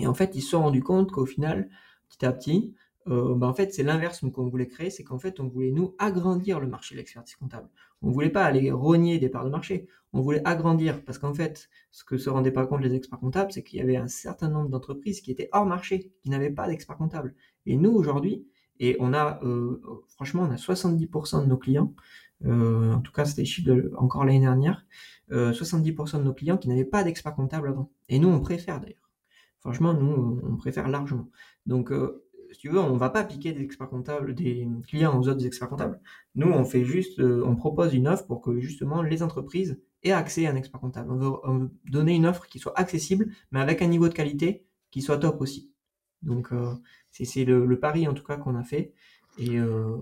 Et en fait, ils se sont rendus compte qu'au final, petit à petit, euh, bah, en fait, c'est l'inverse qu'on voulait créer, c'est qu'en fait, on voulait nous agrandir le marché de l'expertise comptable. On voulait pas aller rogner des parts de marché, on voulait agrandir, parce qu'en fait, ce que se rendaient pas compte les experts comptables, c'est qu'il y avait un certain nombre d'entreprises qui étaient hors marché, qui n'avaient pas d'experts comptables. Et nous, aujourd'hui, et on a, euh, franchement, on a 70% de nos clients, euh, en tout cas, c'était les chiffres de, encore l'année dernière, euh, 70% de nos clients qui n'avaient pas d'experts comptables avant. Et nous, on préfère d'ailleurs. Franchement, nous, on préfère largement. Donc, euh, si tu veux, on va pas piquer des experts comptables, des clients aux autres experts comptables. Nous, on fait juste, euh, on propose une offre pour que justement les entreprises aient accès à un expert comptable. On veut, on veut donner une offre qui soit accessible, mais avec un niveau de qualité qui soit top aussi. Donc, euh, c'est le, pari en tout cas qu'on a fait. Et, euh,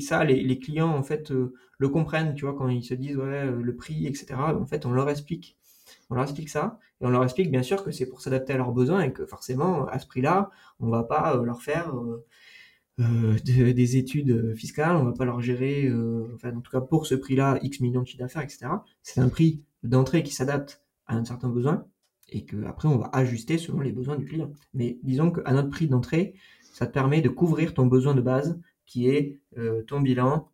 ça, les, clients en fait le comprennent, tu vois, quand ils se disent ouais le prix, etc. En fait, on leur explique, on leur explique ça, et on leur explique bien sûr que c'est pour s'adapter à leurs besoins et que forcément à ce prix-là, on va pas euh, leur faire euh, euh, de- des études fiscales, on va pas leur gérer, enfin en tout cas pour ce prix-là, X millions de chiffre d'affaires, etc. C'est un prix d'entrée qui s'adapte à un certain besoin et que après on va ajuster selon les besoins du client. Mais disons qu'à notre prix d'entrée, ça te permet de couvrir ton besoin de base qui est ton bilan,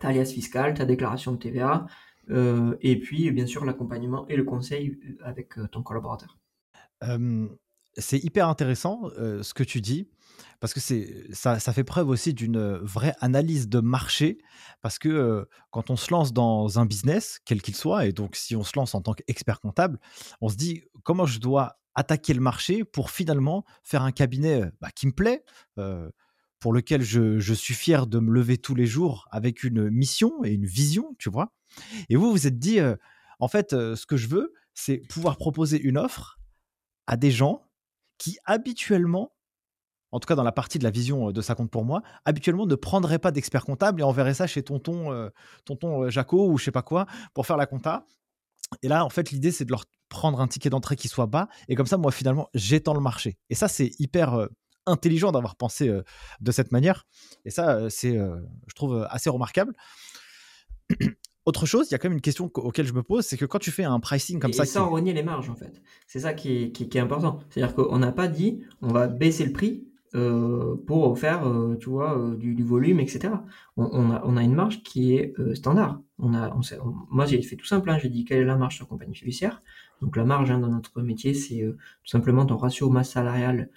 ta alias fiscale, ta déclaration de TVA, euh, et puis bien sûr l'accompagnement et le conseil avec euh, ton collaborateur. Euh, c'est hyper intéressant euh, ce que tu dis parce que c'est ça, fait preuve aussi d'une vraie analyse de marché parce que euh, quand on se lance dans un business quel qu'il soit et donc si on se lance en tant qu'expert comptable on se dit comment je dois attaquer le marché pour finalement faire un cabinet euh, bah, qui me plaît euh, pour lequel je, suis fier de me lever tous les jours avec une mission et une vision tu vois et vous vous êtes dit euh, en fait euh, ce que je veux c'est pouvoir proposer une offre à des gens qui habituellement, en tout cas dans la partie de la vision euh, de ça compte pour moi, habituellement ne prendraient pas d'expert comptable et enverraient ça chez tonton, tonton Jaco ou je sais pas quoi pour faire la compta. Et là, en fait, l'idée c'est de leur prendre un ticket d'entrée qui soit bas et comme ça, moi finalement, j'étends le marché. Et ça, c'est hyper intelligent d'avoir pensé euh, de cette manière. Et ça, euh, c'est, euh, je trouve, assez remarquable. Autre chose, il y a quand même une question qu- auquel je me pose, c'est que quand tu fais un pricing comme et, ça, et sans rogner les marges en fait. C'est ça qui est, qui, qui est important. C'est-à-dire qu'on n'a pas dit on va baisser le prix euh, pour faire, euh, tu vois, euh, du, du volume, etc. On, on a, on a une marge qui est standard. On a, on sait- on- moi, j'ai fait tout simple. Hein, j'ai dit quelle est la marge sur compagnie fiduciaire. Donc la marge hein, dans notre métier, c'est tout simplement ton ratio masse salariale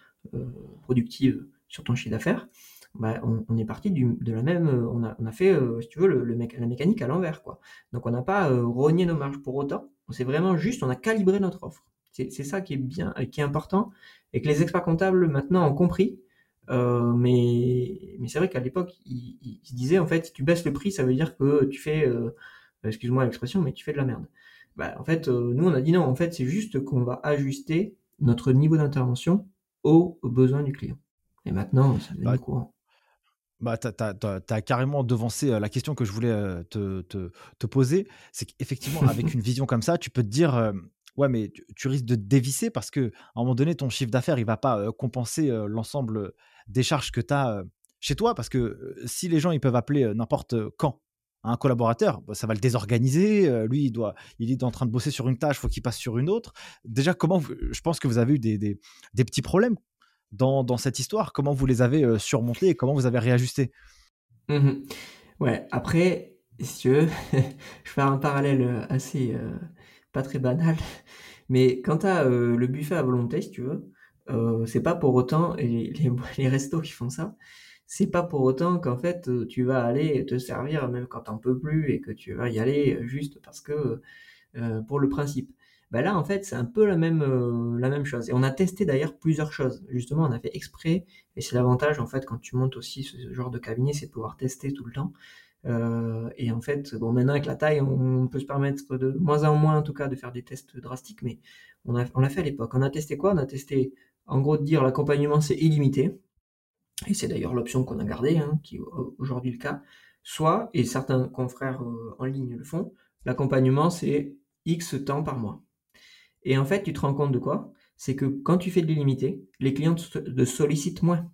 productive sur ton chiffre d'affaires. Bah, on, est parti de la même, euh, on a, fait, euh, si tu veux, la mécanique à l'envers, quoi. Donc on n'a pas euh, rogné nos marges pour autant. C'est vraiment juste, on a calibré notre offre. C'est ça qui est bien, euh, qui est important, et que les experts comptables maintenant ont compris. Euh, mais c'est vrai qu'à l'époque, ils, se disaient en fait, si tu baisses le prix, ça veut dire que tu fais, euh, excuse-moi l'expression, mais tu fais de la merde. Bah, en fait, euh, nous on a dit non. En fait, c'est juste qu'on va ajuster notre niveau d'intervention aux besoins du client. Et maintenant, ça devient bah, courant. Bah, tu as, carrément devancé euh, la question que je voulais euh, te, te, te poser. C'est qu'effectivement, avec une vision comme ça, tu peux te dire, euh, ouais, mais tu, tu risques de te dévisser parce que à un moment donné, ton chiffre d'affaires, il va pas euh, compenser euh, l'ensemble des charges que tu as chez toi. Parce que si les gens, ils peuvent appeler n'importe quand un collaborateur, bah, ça va le désorganiser. euh, lui, il, il est en train de bosser sur une tâche, faut qu'il passe sur une autre. Déjà, comment je pense que vous avez eu des, des, petits problèmes dans, dans cette histoire. Comment vous les avez euh, surmontés et comment vous avez réajusté? Mhm. Ouais, après, si tu veux, je faire un parallèle euh, assez euh, pas très banal, Mais quand tu as le buffet à volonté, si tu veux, c'est pas pour autant, les, les, restos qui font ça, c'est pas pour autant qu'en fait tu vas aller te servir même quand t'en peux plus et que tu vas y aller juste parce que pour le principe. Ben là, en fait, c'est un peu la même, chose. Et on a testé d'ailleurs plusieurs choses. Justement, on a fait exprès, et c'est l'avantage, en fait, quand tu montes aussi ce genre de cabinet, c'est de pouvoir tester tout le temps. Euh, et en fait, bon, maintenant avec la taille, on, peut se permettre de moins en moins, en tout cas, de faire des tests drastiques, mais on l'a on fait à l'époque. On a testé quoi? On a testé, en gros, de dire l'accompagnement c'est illimité, et c'est d'ailleurs l'option qu'on a gardée, hein, qui est aujourd'hui le cas. Soit, et certains confrères euh, en ligne le font, l'accompagnement c'est X temps par mois. Et en fait, tu te rends compte de quoi? C'est que quand tu fais de l'illimité, les clients te sollicitent moins.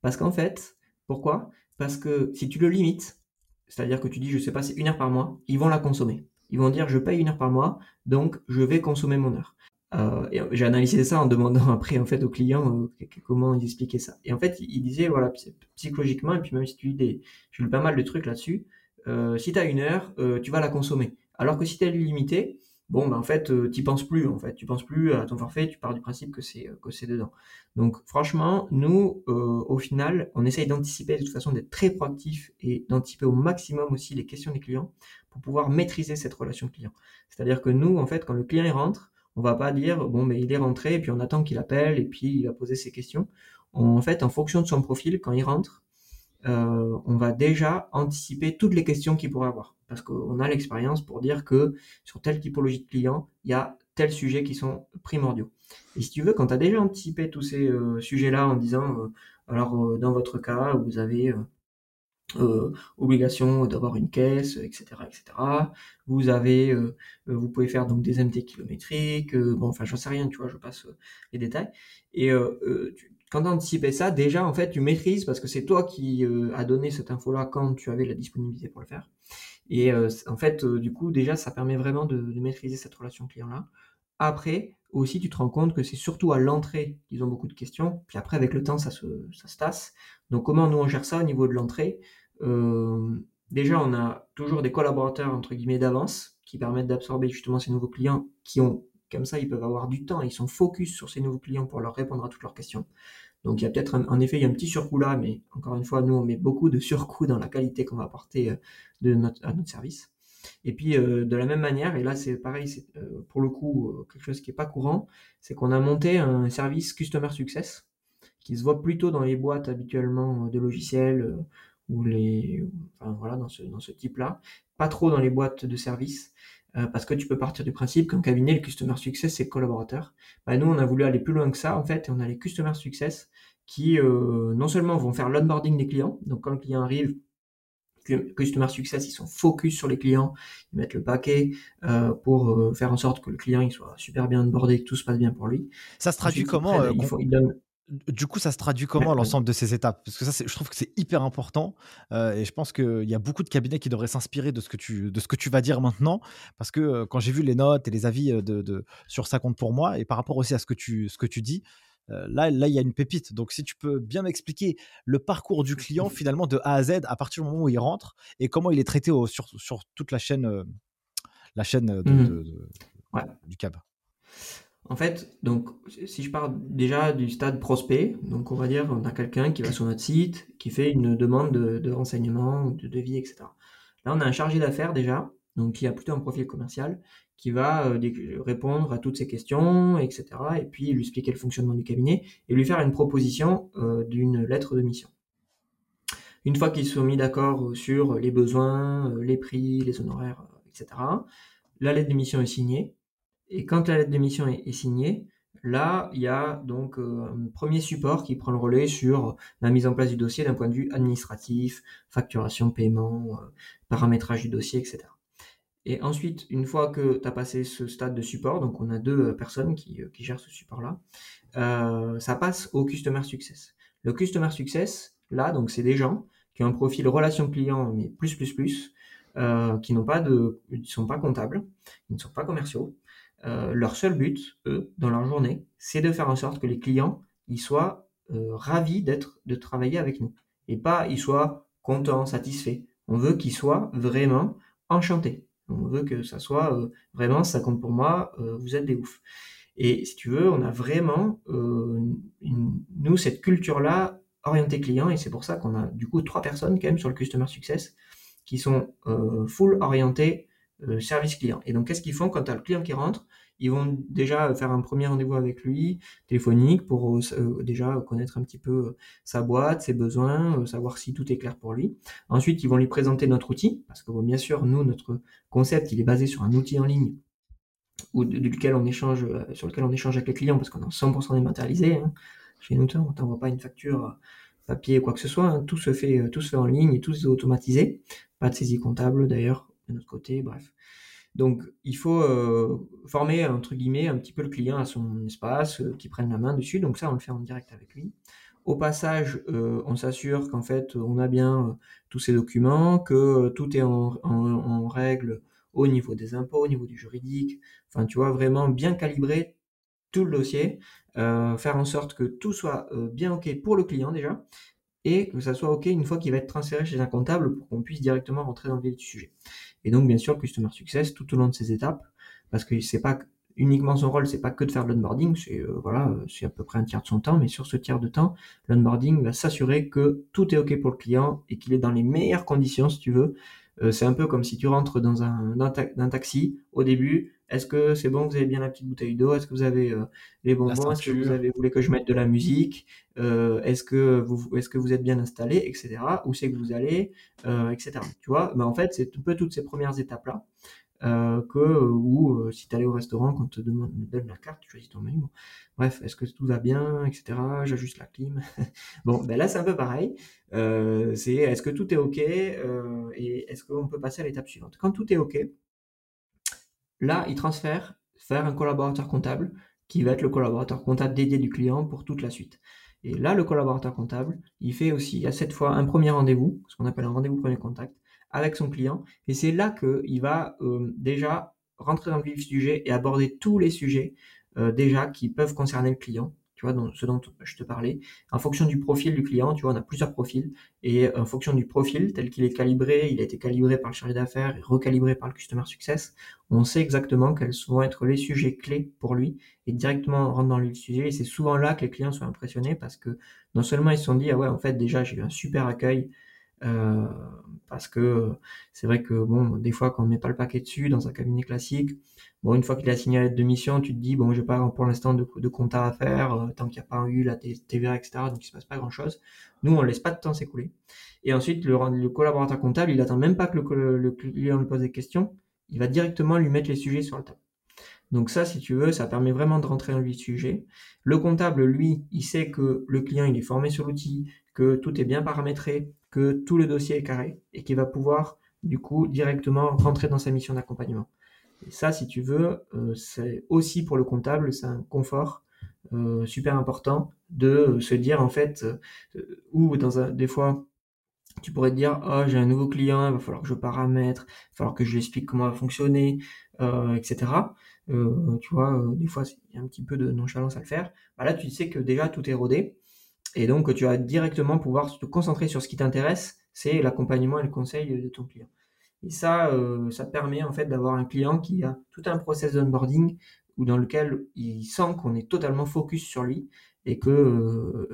Parce qu'en fait, pourquoi? Parce que si tu le limites, c'est-à-dire que tu dis, je sais pas, c'est une heure par mois, ils vont la consommer. Ils vont dire, je paye une heure par mois, donc je vais consommer mon heure. Euh, j'ai analysé ça en demandant après en fait aux clients euh, comment ils expliquaient ça. Et en fait, ils disaient voilà psychologiquement et puis même si tu dis j'ai lu pas mal de trucs là-dessus. Euh, si tu as une heure, tu vas la consommer. Alors que si tu as limité, bon, ben, en fait, euh, tu penses plus, en fait. Tu penses plus à ton forfait, tu pars du principe que c'est, que c'est dedans. Donc, franchement, nous, euh, au final, on essaye d'anticiper, de toute façon, d'être très proactif et d'anticiper au maximum aussi les questions des clients pour pouvoir maîtriser cette relation client. C'est-à-dire que nous, en fait, quand le client rentre, on va pas dire, bon, mais il est rentré, et puis on attend qu'il appelle, et puis il va poser ses questions. en fait, en fonction de son profil, quand il rentre, euh, on va déjà anticiper toutes les questions qu'il pourrait avoir. Parce qu'on a l'expérience pour dire que sur telle typologie de client, il y a tels sujets qui sont primordiaux. Et si tu veux, quand tu as déjà anticipé tous ces euh, sujets-là en disant, euh, alors dans votre cas, vous avez obligation d'avoir une caisse, etc., etc. Vous avez, vous pouvez faire donc des MT kilométriques, bon, enfin, j'en sais rien, tu vois, je passe les détails. Et tu, quand tu anticipé ça, déjà, en fait, tu maîtrises parce que c'est toi qui euh, as donné cette info-là quand tu avais la disponibilité pour le faire. Et euh, en fait, euh, du coup, déjà, ça permet vraiment de, maîtriser cette relation client-là. Après, aussi, tu te rends compte que c'est surtout à l'entrée qu'ils ont beaucoup de questions. Puis après, avec le temps, ça se, tasse. Donc, comment nous, on gère ça au niveau de l'entrée? Déjà, on a toujours des collaborateurs, entre guillemets, d'avance qui permettent d'absorber justement ces nouveaux clients qui ont comme ça, ils peuvent avoir du temps, ils sont focus sur ces nouveaux clients pour leur répondre à toutes leurs questions. Donc il y a peut-être en effet il y a un petit surcoût là, mais encore une fois, nous on met beaucoup de surcoût dans la qualité qu'on va apporter euh, de à notre service. Et puis euh, de la même manière, et là c'est pareil, c'est euh, pour le coup quelque chose qui est pas courant, c'est qu'on a monté un service Customer Success qui se voit plutôt dans les boîtes habituellement de logiciels ou les, enfin voilà dans ce dans ce type-là, pas trop dans les boîtes de services. Euh, parce que tu peux partir du principe qu'un cabinet, le Customer Success, c'est collaborateur. Bah, nous, on a voulu aller plus loin que ça, en fait, et on a les Customer Success qui, euh, non seulement vont faire l'onboarding des clients, donc quand le client arrive, Customer Success, ils sont focus sur les clients, ils mettent le paquet euh, pour faire en sorte que le client il soit super bien onboardé, que tout se passe bien pour lui. Ça se traduit comment du coup, ça se traduit comment l'ensemble de ces étapes? Parce que ça, je trouve que c'est hyper important euh, et je pense qu'il y a beaucoup de cabinets qui devraient s'inspirer de ce que tu de ce que tu vas dire maintenant, parce que euh, quand j'ai vu les notes et les avis euh, de, sur ça compte pour moi et par rapport aussi à ce que tu ce que tu dis, là là il y a une pépite. Donc si tu peux bien m'expliquer le parcours du client finalement de A à Z à partir du moment où il rentre et comment il est traité sur sur toute la chaîne la chaîne de, mmh. du cab? En fait, donc, si je pars déjà du stade prospect, donc on va dire, on a quelqu'un qui va sur notre site, qui fait une demande de, de renseignement, de devis, etc. Là, on a un chargé d'affaires déjà, donc qui a plutôt un profil commercial, qui va euh, répondre à toutes ces questions, etc. Et puis lui expliquer le fonctionnement du cabinet et lui faire une proposition euh, d'une lettre de mission. Une fois qu'ils sont mis d'accord sur les besoins, euh, les prix, les honoraires, etc., la lettre de mission est signée et quand la lettre de mission est, signée, là, il y a donc euh, un premier support qui prend le relais sur la mise en place du dossier d'un point de vue administratif, facturation, paiement, euh, paramétrage du dossier, etc. Et ensuite, une fois que tu as passé ce stade de support, donc on a deux euh, personnes qui, qui gèrent ce support-là, ça passe au Customer Success. Le Customer Success, là, donc c'est des gens qui ont un profil relation client, mais plus, plus, plus, qui n'ont pas de, ils sont pas comptables, ils ne sont pas commerciaux, euh, leur seul but, eux, dans leur journée, c'est de faire en sorte que les clients, ils soient euh, ravis d'être, de travailler avec nous. Et pas, ils soient contents, satisfaits. On veut qu'ils soient vraiment enchantés. On veut que ça soit euh, vraiment, ça compte pour moi, euh, vous êtes des oufs. Et si tu veux, on a vraiment, euh, nous, cette culture-là orientée client, et c'est pour ça qu'on a du coup trois personnes quand même sur le Customer Success qui sont full orientées service client. Et donc, qu'est-ce qu'ils font quand tu as le client qui rentre? Ils vont déjà faire un premier rendez-vous avec lui, téléphonique, pour euh, déjà connaître un petit peu euh, sa boîte, ses besoins, euh, savoir si tout est clair pour lui. Ensuite, ils vont lui présenter notre outil, parce que bien sûr, nous, notre concept, il est basé sur un outil en ligne ou on échange, sur lequel on échange avec les clients, parce qu'on est 100% dématérialisé. Hein. Chez nous, on t'envoie pas une facture papier ou quoi que ce soit. Hein. Tout se fait, tout se fait en ligne et tout est automatisé. Pas de saisie comptable d'ailleurs de notre côté. Bref. Donc, il faut euh, former, entre guillemets, un petit peu le client à son espace, euh, qui prenne la main dessus. Donc ça, on le fait en direct avec lui. Au passage, euh, on s'assure qu'en fait, on a bien tous ces documents, que tout est en, règle au niveau des impôts, au niveau du juridique. Enfin, tu vois, vraiment bien calibrer tout le dossier, faire en sorte que tout soit bien OK pour le client déjà, et que ça soit OK une fois qu'il va être transféré chez un comptable pour qu'on puisse directement rentrer dans le vif du sujet. Et donc, bien sûr, Customer Success tout au long de ces étapes, parce que c'est pas uniquement son rôle, c'est pas que de faire l'onboarding, c'est euh, voilà, c'est à peu près un tiers de son temps, mais sur ce tiers de temps, l'onboarding va s'assurer que tout est ok pour le client et qu'il est dans les meilleures conditions, si tu veux. Euh, c'est un peu comme si tu rentres dans un, dans un taxi. Au début, est-ce que c'est bon, vous avez bien la petite bouteille d'eau? Est-ce que vous avez euh, les bonbons? Est-ce que vous avez, voulez que je mette de la musique? Euh, Est-ce que vous, est-ce que vous êtes bien installé, etc. Où c'est que vous allez, euh, etc. Tu vois, mais en fait, c'est un peu toutes ces premières étapes là. Que ou si tu allais au restaurant quand on te demande, donne la carte, tu choisis ton menu. Bref, est-ce que tout va bien, etc. J'ajuste la clim. bon, ben là c'est un peu pareil. c'est est-ce que tout est ok et est-ce qu'on peut passer à l'étape suivante? Quand tout est ok, Là, il transfère vers un collaborateur comptable qui va être le collaborateur comptable dédié du client pour toute la suite. Et là, le collaborateur comptable, il fait aussi à cette fois un premier rendez-vous, ce qu'on appelle un rendez-vous premier contact, avec son client. Et c'est là qu'il va euh, déjà rentrer dans le vif du sujet et aborder tous les sujets euh, déjà qui peuvent concerner le client tu vois, ce dont je te parlais. En fonction du profil du client, tu vois, on a plusieurs profils, et en fonction du profil tel qu'il est calibré, il a été calibré par le chargé d'affaires et recalibré par le Customer Success, on sait exactement quels vont être les sujets clés pour lui, et directement on rentre dans le sujet, et c'est souvent là que les clients sont impressionnés, parce que non seulement ils se sont dit, ah ouais, en fait, déjà, j'ai eu un super accueil, euh, parce que c'est vrai que bon, des fois quand on met pas le paquet dessus dans un cabinet classique, bon une fois qu'il a signé la lettre de mission, tu te dis bon j'ai pas pour l'instant de, de compta à faire euh, tant qu'il n'y a pas eu la TVA etc. Donc il se passe pas grand chose. Nous on laisse pas de temps s'écouler. Et ensuite le, collaborateur comptable il attend même pas que le, client lui pose des questions, il va directement lui mettre les sujets sur le table. Donc ça, si tu veux, ça permet vraiment de rentrer dans le sujet. Le comptable, lui, il sait que le client, il est formé sur l'outil, que tout est bien paramétré, que tout le dossier est carré et qu'il va pouvoir, du coup, directement rentrer dans sa mission d'accompagnement. Et ça, si tu veux, euh, c'est aussi pour le comptable, c'est un confort euh, super important de se dire, en fait, euh, ou dans un, des fois, tu pourrais te dire, oh, j'ai un nouveau client, il va falloir que je paramètre, il va falloir que je lui explique comment va fonctionner, etc. Euh, tu vois, euh, des fois, il y a un petit peu de nonchalance à le faire. Bah là, tu sais que déjà, tout est rodé. Et donc, tu vas directement pouvoir te concentrer sur ce qui t'intéresse, c'est l'accompagnement et le conseil de ton client. Et ça, euh, ça permet en fait d'avoir un client qui a tout un process d'onboarding ou dans lequel il sent qu'on est totalement focus sur lui et que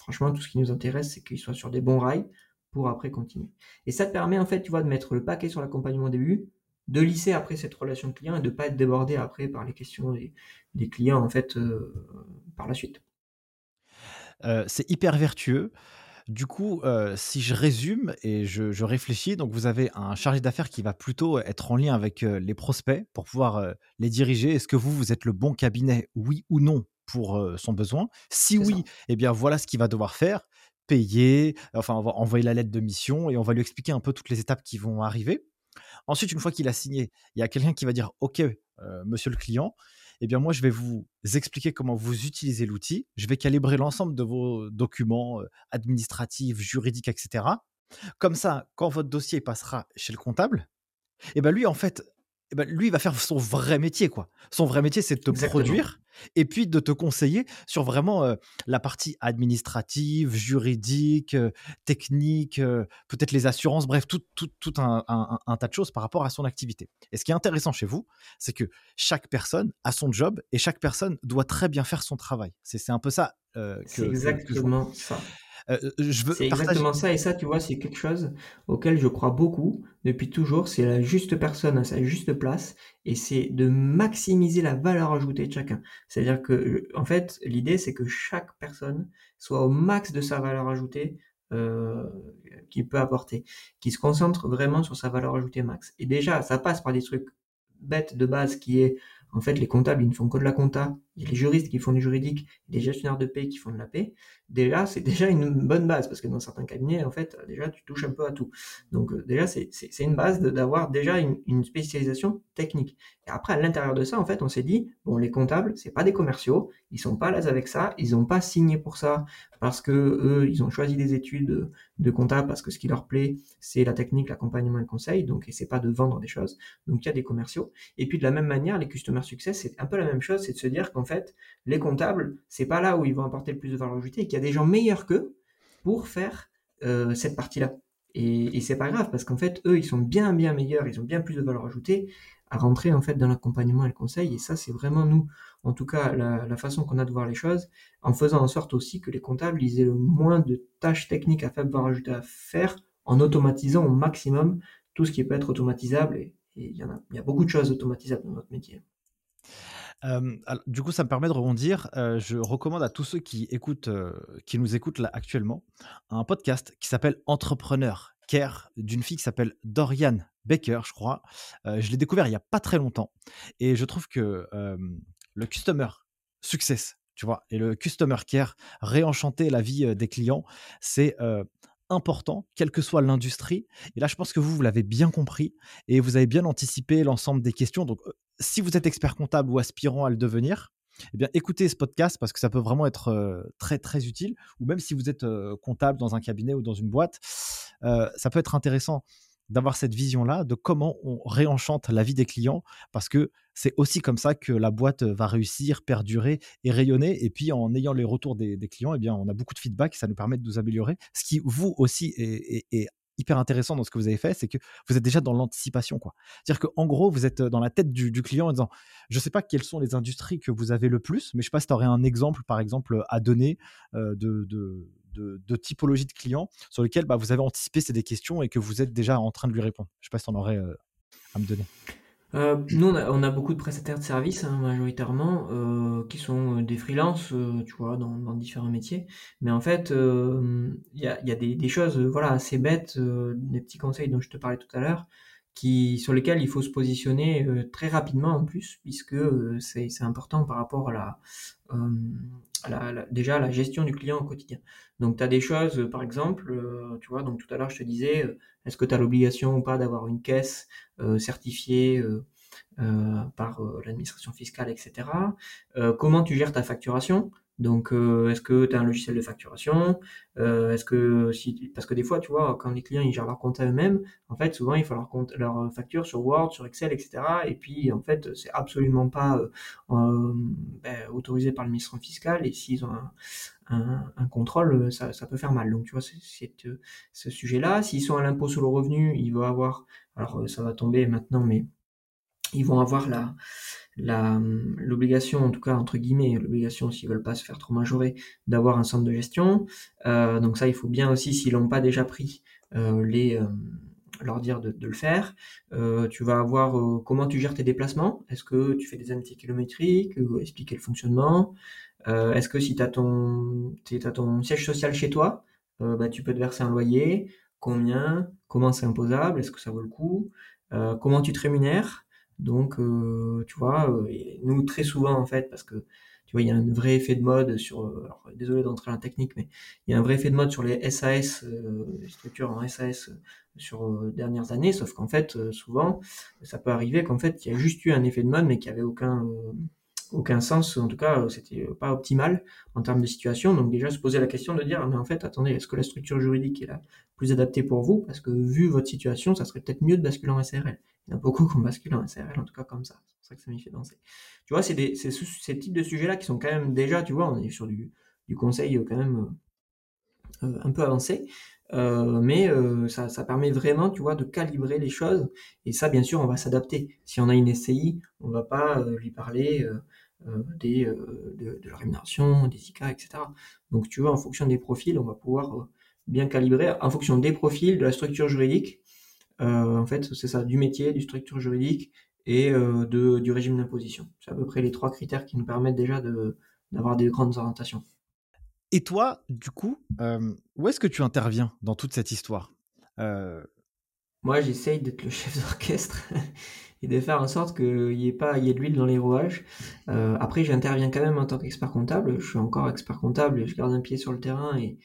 franchement, tout ce qui nous intéresse, c'est qu'il soit sur des bons rails pour après continuer. Et ça te permet en fait, tu vois, de mettre le paquet sur l'accompagnement au début, de lisser après cette relation client et de pas être débordé après par les questions des, clients en fait euh, par la suite. Euh, c'est hyper vertueux. Du coup, euh, si je résume et je, réfléchis, donc vous avez un chargé d'affaires qui va plutôt être en lien avec les prospects pour pouvoir les diriger. Est-ce que vous, vous êtes le bon cabinet, oui ou non, pour son besoin? Si oui, eh bien voilà ce qu'il va devoir faire payer, enfin on va envoyer la lettre de mission et on va lui expliquer un peu toutes les étapes qui vont arriver. Ensuite, une fois qu'il a signé, il y a quelqu'un qui va dire OK, monsieur le client, eh bien moi je vais vous expliquer comment vous utilisez l'outil, je vais calibrer l'ensemble de vos documents euh, administratifs, juridiques, etc. Comme ça, quand votre dossier passera chez le comptable, eh bien lui en fait, eh ben, lui, il va faire son vrai métier, quoi. Son vrai métier, c'est de te produire et puis de te conseiller sur vraiment euh, la partie administrative, juridique, euh, technique, euh, peut-être les assurances, bref, tout, tout, tout un, un, tas de choses par rapport à son activité. Et ce qui est intéressant chez vous, c'est que chaque personne a son job et chaque personne doit très bien faire son travail. C'est un peu ça. c'est exactement ça. Euh, euh, c'est exactement ça, et ça, tu vois, c'est quelque chose auquel je crois beaucoup depuis toujours. C'est la juste personne à sa juste place, et c'est de maximiser la valeur ajoutée de chacun. C'est-à-dire que, en fait, l'idée, c'est que chaque personne soit au max de sa valeur ajoutée euh, qu'il peut apporter, qui se concentre vraiment sur sa valeur ajoutée max. Et déjà, ça passe par des trucs bêtes de base qui est en fait, les comptables, ils ne font que de la compta. Il y a les juristes qui font du juridique, les gestionnaires de paix qui font de la paix. Déjà, c'est déjà une bonne base parce que dans certains cabinets, en fait, déjà, tu touches un peu à tout. Donc, euh, déjà, c'est une base d'avoir déjà une, spécialisation technique. Et après, à l'intérieur de ça, en fait, on s'est dit, bon, les comptables, c'est pas des commerciaux, ils sont pas à l'aise avec ça, ils n'ont pas signé pour ça parce que eux, ils ont choisi des études de comptable parce que ce qui leur plaît, c'est la technique, l'accompagnement et le conseil. Donc, et c'est pas de vendre des choses. Donc, il y a des commerciaux. Et puis, de la même manière, les customers success, c'est un peu la même chose, c'est de se dire qu'en les comptables, c'est pas là où ils vont apporter le plus de valeur ajoutée et qu'il y a des gens meilleurs qu'eux pour faire euh, cette partie-là. Et, et c'est pas grave parce qu'en fait, eux, ils sont bien, bien meilleurs, ils ont bien plus de valeur ajoutée à rentrer en fait dans l'accompagnement et le conseil. Et ça, c'est vraiment nous, en tout cas, la, façon qu'on a de voir les choses, en faisant en sorte aussi que les comptables, ils aient le moins de tâches techniques à valeur ajoutée à faire en automatisant au maximum tout ce qui peut être automatisable. Et il y, en y a beaucoup de choses automatisables dans notre métier. Euh, du coup, ça me permet de rebondir. Je recommande à tous ceux qui écoutent, qui nous écoutent là actuellement, un podcast qui s'appelle Entrepreneur Care d'une fille qui s'appelle Dorian Baker, je crois. je l'ai découvert il y a pas très longtemps et je trouve que le customer success, tu vois, et le customer care, réenchanter la vie des clients, c'est important, quelle que soit l'industrie. Et là, je pense que vous, vous l'avez bien compris et vous avez bien anticipé l'ensemble des questions. Donc, si vous êtes expert comptable ou aspirant à le devenir, eh bien, écoutez ce podcast parce que ça peut vraiment être euh, très très utile. Ou même si vous êtes euh, comptable dans un cabinet ou dans une boîte, euh, ça peut être intéressant d'avoir cette vision-là de comment on réenchante la vie des clients parce que c'est aussi comme ça que la boîte va réussir, perdurer et rayonner. Et puis en ayant les retours des, clients, eh bien, on a beaucoup de feedback, ça nous permet de nous améliorer. Ce qui vous aussi est, est hyper intéressant dans ce que vous avez fait, c'est que vous êtes déjà dans l'anticipation, quoi. C'est-à-dire qu'en gros, vous êtes dans la tête du, client en disant, je sais pas quelles sont les industries que vous avez le plus, mais je sais pas si tu aurais un exemple, par exemple, à donner euh, de, typologie de clients sur lesquels bah, vous avez anticipé c'est des questions et que vous êtes déjà en train de lui répondre. Je sais pas si tu en aurais euh, à me donner. Euh, nous, on a, beaucoup de prestataires de services, hein, majoritairement, euh, qui sont euh, des freelances, tu vois, dans, différents métiers. Mais en fait, il y a, des, choses, voilà, assez bêtes, des petits conseils dont je te parlais tout à l'heure, qui sur lesquels il faut se positionner très rapidement en plus, puisque c'est important par rapport à la, la, déjà la gestion du client au quotidien. Donc tu as des choses, euh, par exemple, euh, tu vois, donc tout à l'heure je te disais, euh, est-ce que tu as l'obligation ou pas d'avoir une caisse certifiée par l'administration fiscale, etc. comment tu gères ta facturation? Donc, euh, est-ce que tu as un logiciel de facturation? Euh, Est-ce que si parce que des fois, tu vois, quand les clients ils gèrent leur compte à eux-mêmes, en fait, souvent il faut leur compte leur facture sur Word, sur Excel, etc. Et puis, en fait, c'est absolument pas euh, ben, autorisé par le ministre fiscal. Et s'ils ont un, un, contrôle, ça, ça, peut faire mal. Donc, tu vois, c'est ce sujet-là. S'ils sont à l'impôt sur le revenu, ils vont avoir, alors ça va tomber maintenant, mais ils vont avoir la l'obligation, en tout cas entre guillemets, l'obligation s'ils veulent pas se faire trop majorer, d'avoir un centre de gestion. Euh, donc ça, il faut bien aussi, s'ils l'ont pas déjà pris, euh, les euh, leur dire de, le faire. tu vas avoir comment tu gères tes déplacements. Est-ce que tu fais des amitiés kilométriques Expliquer le fonctionnement. Est-ce que si tu as ton, ton siège social chez toi, bah, tu peux te verser un loyer Combien Comment c'est imposable Est-ce que ça vaut le coup Comment tu te rémunères donc, euh, tu vois, euh, nous très souvent en fait, parce que tu vois, il y a un vrai effet de mode sur. Euh, alors, désolé d'entrer dans technique, mais il y a un vrai effet de mode sur les SAS, les structures en SAS sur les dernières années. Sauf qu'en fait, souvent, ça peut arriver qu'en fait, il y a juste eu un effet de mode, mais qu'il n'y avait aucun aucun sens. En tout cas, c'était pas optimal en termes de situation. Donc déjà se poser la question de dire, mais en fait, attendez, est-ce que la structure juridique est la plus adaptée pour vous? Parce que vu votre situation, ça serait peut-être mieux de basculer en SRL. Il y en a beaucoup qui ont basculé en SRL, en tout cas comme ça. C'est pour ça que ça m'y fait danser. Tu vois, c'est des, ces types de sujets-là qui sont quand même déjà, tu vois, on est sur du, conseil quand même euh, un peu avancé. Euh, mais euh, ça, ça, permet vraiment, tu vois, de calibrer les choses. Et ça, bien sûr, on va s'adapter. Si on a une SCI, on va pas lui parler des, de, de, la rémunération, des ICA, etc. Donc, tu vois, en fonction des profils, on va pouvoir bien calibrer en fonction des profils, de la structure juridique. en fait, c'est ça, du métier, du structure juridique et de, du régime d'imposition. C'est à peu près les trois critères qui nous permettent déjà d'avoir des grandes orientations. Et toi, du coup, euh, où est-ce que tu interviens dans toute cette histoire? Euh... Moi, j'essaye d'être le chef d'orchestre et de faire en sorte qu'il n'y ait pas y ait de l'huile dans les rouages. Euh, après, j'interviens quand même en tant qu'expert comptable. Je suis encore expert comptable et je garde un pied sur le terrain et,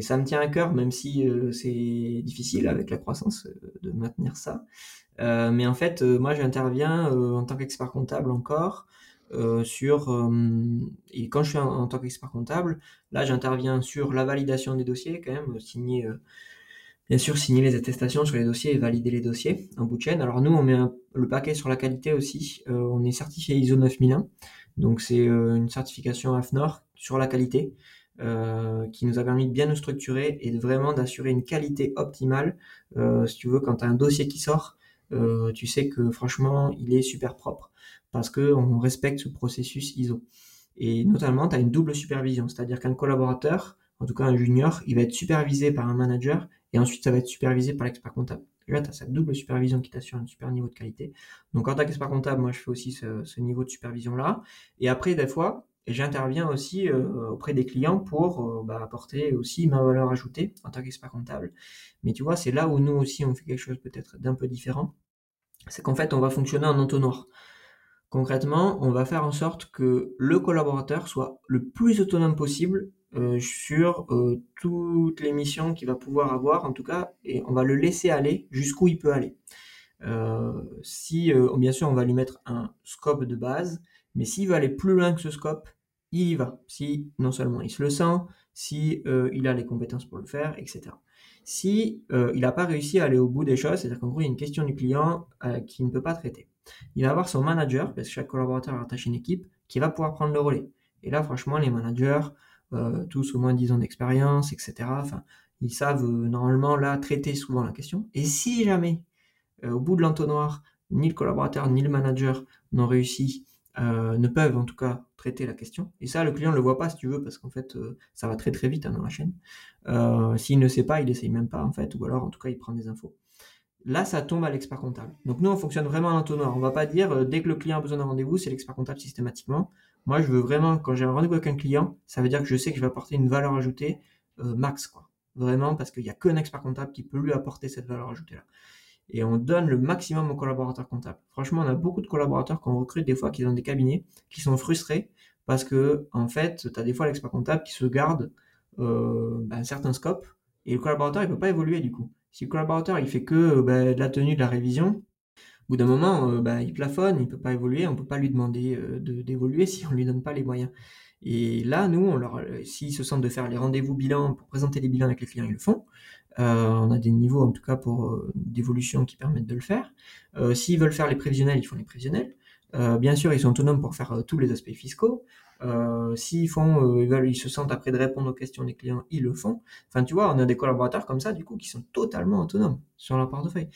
ça me tient à cœur, même si euh, c'est difficile avec la croissance euh, de maintenir ça. Euh, mais en fait, moi, j'interviens en tant qu'expert comptable encore. Sur et quand je suis en, tant qu'expert comptable, là j'interviens sur la validation des dossiers quand même, euh, bien sûr signer les attestations sur les dossiers et valider les dossiers en bout de chaîne. Alors nous on met le paquet sur la qualité aussi. on est certifié ISO 9001, donc c'est une certification AFNOR sur la qualité. qui nous a permis de bien nous structurer et de vraiment d'assurer une qualité optimale. si tu veux, quand tu as un dossier qui sort, tu sais que franchement, il est super propre parce qu'on respecte ce processus ISO. Et notamment, tu as une double supervision, c'est-à-dire qu'un collaborateur, en tout cas un junior, il va être supervisé par un manager et ensuite ça va être supervisé par l'expert comptable. Déjà, tu as cette double supervision qui t'assure un super niveau de qualité. Donc en tant qu'expert comptable, moi je fais aussi ce, niveau de supervision-là. Et après, des fois, j'interviens aussi euh, auprès des clients pour euh, bah, apporter aussi ma valeur ajoutée en tant qu'expert comptable. Mais tu vois, c'est là où nous aussi on fait quelque chose peut-être d'un peu différent. C'est qu'en fait, on va fonctionner en entonnoir. Concrètement, on va faire en sorte que le collaborateur soit le plus autonome possible sur euh, toutes les missions qu'il va pouvoir avoir, en tout cas, et on va le laisser aller jusqu'où il peut aller. Euh, si, bien sûr, on va lui mettre un scope de base, mais s'il veut aller plus loin que ce scope, il y va. Si non seulement il se le sent, si il a les compétences pour le faire, etc. Si il n'a pas réussi à aller au bout des choses, c'est-à-dire qu'en gros il y a une question du client qui ne peut pas traiter il va avoir son manager, parce que chaque collaborateur a attaché une équipe, qui va pouvoir prendre le relais. Et là, franchement, les managers, euh, tous au moins 10 ans d'expérience, etc., ils savent euh, normalement là traiter souvent la question. Et si jamais, euh, au bout de l'entonnoir, ni le collaborateur ni le manager n'ont réussi, ne peuvent en tout cas traiter la question. Et ça, le client ne le voit pas si tu veux, parce qu'en fait, ça va très très vite hein, dans la chaîne. S'il ne sait pas, il essaye même pas en fait, ou alors en tout cas, il prend des infos. Là, ça tombe à l'expert comptable. Donc nous, on fonctionne vraiment en entonnoir. On va pas dire dès que le client a besoin d'un rendez-vous, c'est l'expert comptable systématiquement. Moi, je veux vraiment, quand j'ai un rendez-vous avec un client, ça veut dire que je sais que je vais apporter une valeur ajoutée euh, max, quoi. Vraiment, parce qu'il n'y a qu'un expert comptable qui peut lui apporter cette valeur ajoutée-là. Et on donne le maximum aux collaborateurs comptables. Franchement, on a beaucoup de collaborateurs qu'on recrute des fois qui ont des cabinets, qui sont frustrés parce que, en fait, tu as des fois l'expert comptable qui se garde euh, ben, un certain scope et le collaborateur, il peut pas évoluer du coup. Si le collaborateur il fait que euh, bah, de la tenue de la révision, bout d'un moment, euh, bah, il plafonne, il peut pas évoluer, on peut pas lui demander euh, d'évoluer si on lui donne pas les moyens. Et là, nous, leur, s'ils se sentent de faire les rendez-vous bilans pour présenter les bilans avec les clients, ils le font. on a des niveaux en tout cas pour d'évolution qui permettent de le faire. s'ils veulent faire les prévisionnels, ils font les prévisionnels. bien sûr, ils sont autonomes pour faire tous les aspects fiscaux. Euh, s'ils font, euh, ils, ils se sentent après de répondre aux questions des clients, ils le font. Enfin, tu vois, on a des collaborateurs comme ça, du coup, qui sont totalement autonomes sur leur portefeuille.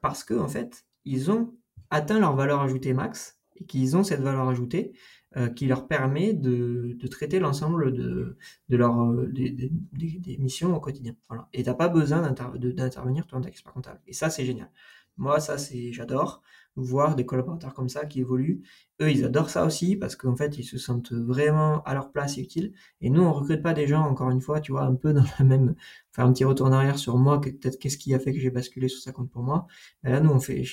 Parce que, en fait, ils ont atteint leur valeur ajoutée max et qu'ils ont cette valeur ajoutée euh, qui leur permet de, de traiter l'ensemble de, de leur, euh, des, missions au quotidien. Voilà. Et t'as pas besoin d'intervenir toi en tant qu'expert comptable. Et ça, c'est génial. Moi, ça, c'est, j'adore voir des collaborateurs comme ça qui évoluent. Eux, ils adorent ça aussi parce qu'en fait, ils se sentent vraiment à leur place et utiles. Et nous, on recrute pas des gens, encore une fois, tu vois, un peu dans la même, faire un petit retour en arrière sur moi, peut-être qu'est-ce qui a fait que j'ai basculé sur ça compte pour moi. Mais là, nous, on fait,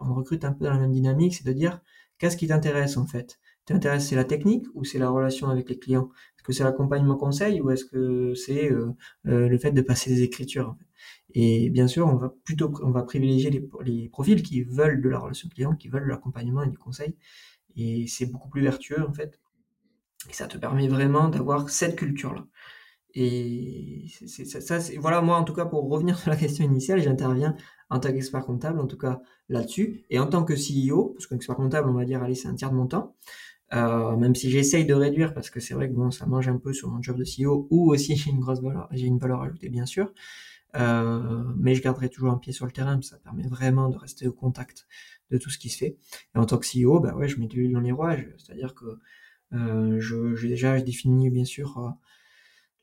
on recrute un peu dans la même dynamique, c'est de dire, qu'est-ce qui t'intéresse, en fait? T'intéresse, c'est la technique ou c'est la relation avec les clients? Est-ce que c'est l'accompagnement conseil ou est-ce que c'est euh, euh, le fait de passer des écritures? Et bien sûr, on va plutôt on va privilégier les, profils qui veulent de la relation client, qui veulent de l'accompagnement et du conseil. Et c'est beaucoup plus vertueux, en fait. Et ça te permet vraiment d'avoir cette culture-là. Et c'est, ça, voilà, moi, en tout cas, pour revenir sur la question initiale, j'interviens en tant qu'expert comptable, en tout cas là-dessus, et en tant que CEO, parce qu'expert comptable, on va dire, allez, c'est un tiers de mon temps, euh, même si j'essaye de réduire, parce que c'est vrai que bon, ça mange un peu sur mon job de CEO, ou aussi j'ai une grosse valeur, j'ai une valeur ajoutée, bien sûr, euh, mais je garderai toujours un pied sur le terrain, ça permet vraiment de rester au contact de tout ce qui se fait. Et en tant que CEO, bah ouais, je mets de l'huile dans les rouages, c'est-à-dire que euh, je, déjà défini bien sûr euh,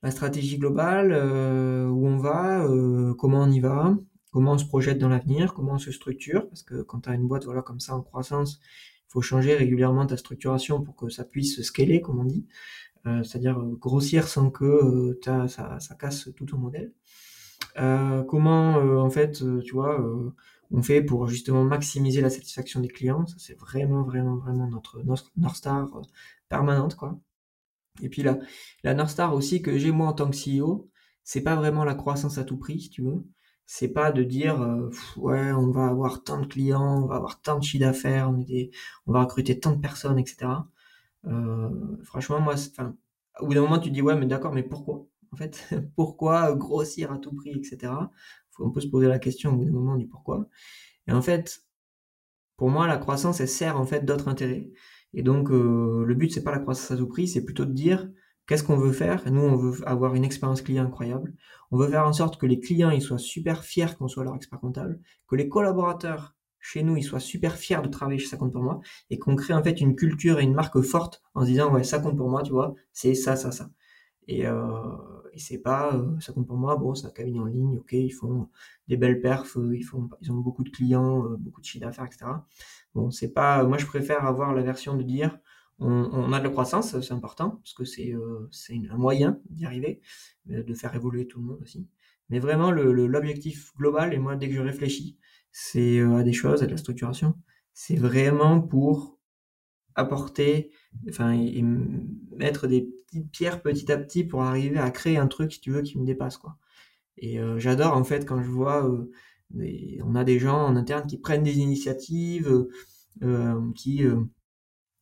la stratégie globale, euh, où on va, euh, comment on y va, comment on se projette dans l'avenir, comment on se structure, parce que quand tu as une boîte voilà comme ça en croissance, il faut changer régulièrement ta structuration pour que ça puisse scaler, comme on dit, euh, c'est-à-dire grossir sans que ça, ça, casse tout ton modèle. comment en fait, tu vois, on fait pour justement maximiser la satisfaction des clients, ça c'est vraiment vraiment vraiment notre North Star permanente quoi. Et puis la, la North Star aussi que j'ai moi en tant que CEO, c'est pas vraiment la croissance à tout prix, si tu veux. C'est pas de dire euh, ouais on va avoir tant de clients, on va avoir tant de chiffre d'affaires, on, on va recruter tant de personnes, etc. Euh, franchement moi, au bout d'un moment tu te dis ouais mais d'accord mais pourquoi? En fait pourquoi grossir à tout prix, etc. Faut on peut se poser la question au bout d'un moment du pourquoi. Et en fait pour moi la croissance elle sert en fait d'autres intérêts. Et donc, euh, le but, c'est pas la croissance à tout prix, c'est plutôt de dire qu'est-ce qu'on veut faire? Nous, on veut avoir une expérience client incroyable. On veut faire en sorte que les clients, ils soient super fiers qu'on soit leur expert comptable, que les collaborateurs chez nous, ils soient super fiers de travailler chez Ça compte pour moi, et qu'on crée en fait une culture et une marque forte en se disant, ouais, ça compte pour moi, tu vois, c'est ça, ça, ça. Et, euh, c'est pas, euh, ça compte pour moi, bon, c'est un cabinet en ligne, ok, ils font des belles perfs, ils, font, ils ont beaucoup de clients, beaucoup de chiffre d'affaires, etc. Bon, c'est pas. Moi, je préfère avoir la version de dire on, a de la croissance, c'est important, parce que c'est euh, un moyen d'y arriver, de faire évoluer tout le monde aussi. Mais vraiment, l'objectif global, et moi, dès que je réfléchis, c'est euh, à des choses, à de la structuration, c'est vraiment pour apporter, enfin, et, mettre des petites pierres petit à petit pour arriver à créer un truc, si tu veux, qui me dépasse, quoi. Et euh, j'adore, en fait, quand je vois on a des gens en interne qui prennent des initiatives, euh, euh, qui euh,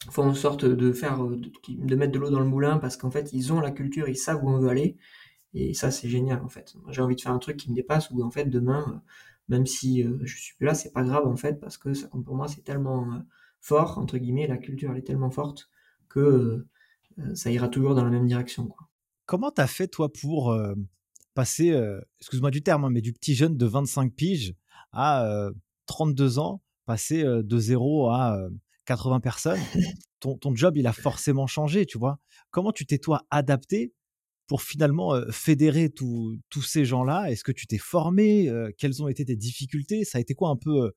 font en sorte de faire, de, mettre de l'eau dans le moulin parce qu'en fait ils ont la culture, ils savent où on veut aller. Et ça c'est génial en fait. J'ai envie de faire un truc qui me dépasse où en fait demain, même si je suis plus là, c'est pas grave en fait parce que ça pour moi, c'est tellement fort entre guillemets, la culture elle est tellement forte que ça ira toujours dans la même direction. Quoi. Comment t'as fait toi pour passer, euh, excuse-moi du terme, hein, mais du petit jeune de 25 piges à 32 euh, ans, passer euh, de 0 à 80 personnes, ton, ton, job, il a forcément changé, tu vois. Comment tu t'es, toi, adapté pour finalement fédérer tous ces gens-là? Est-ce que tu t'es formé? Quelles ont été tes difficultés? Ça a été quoi un peu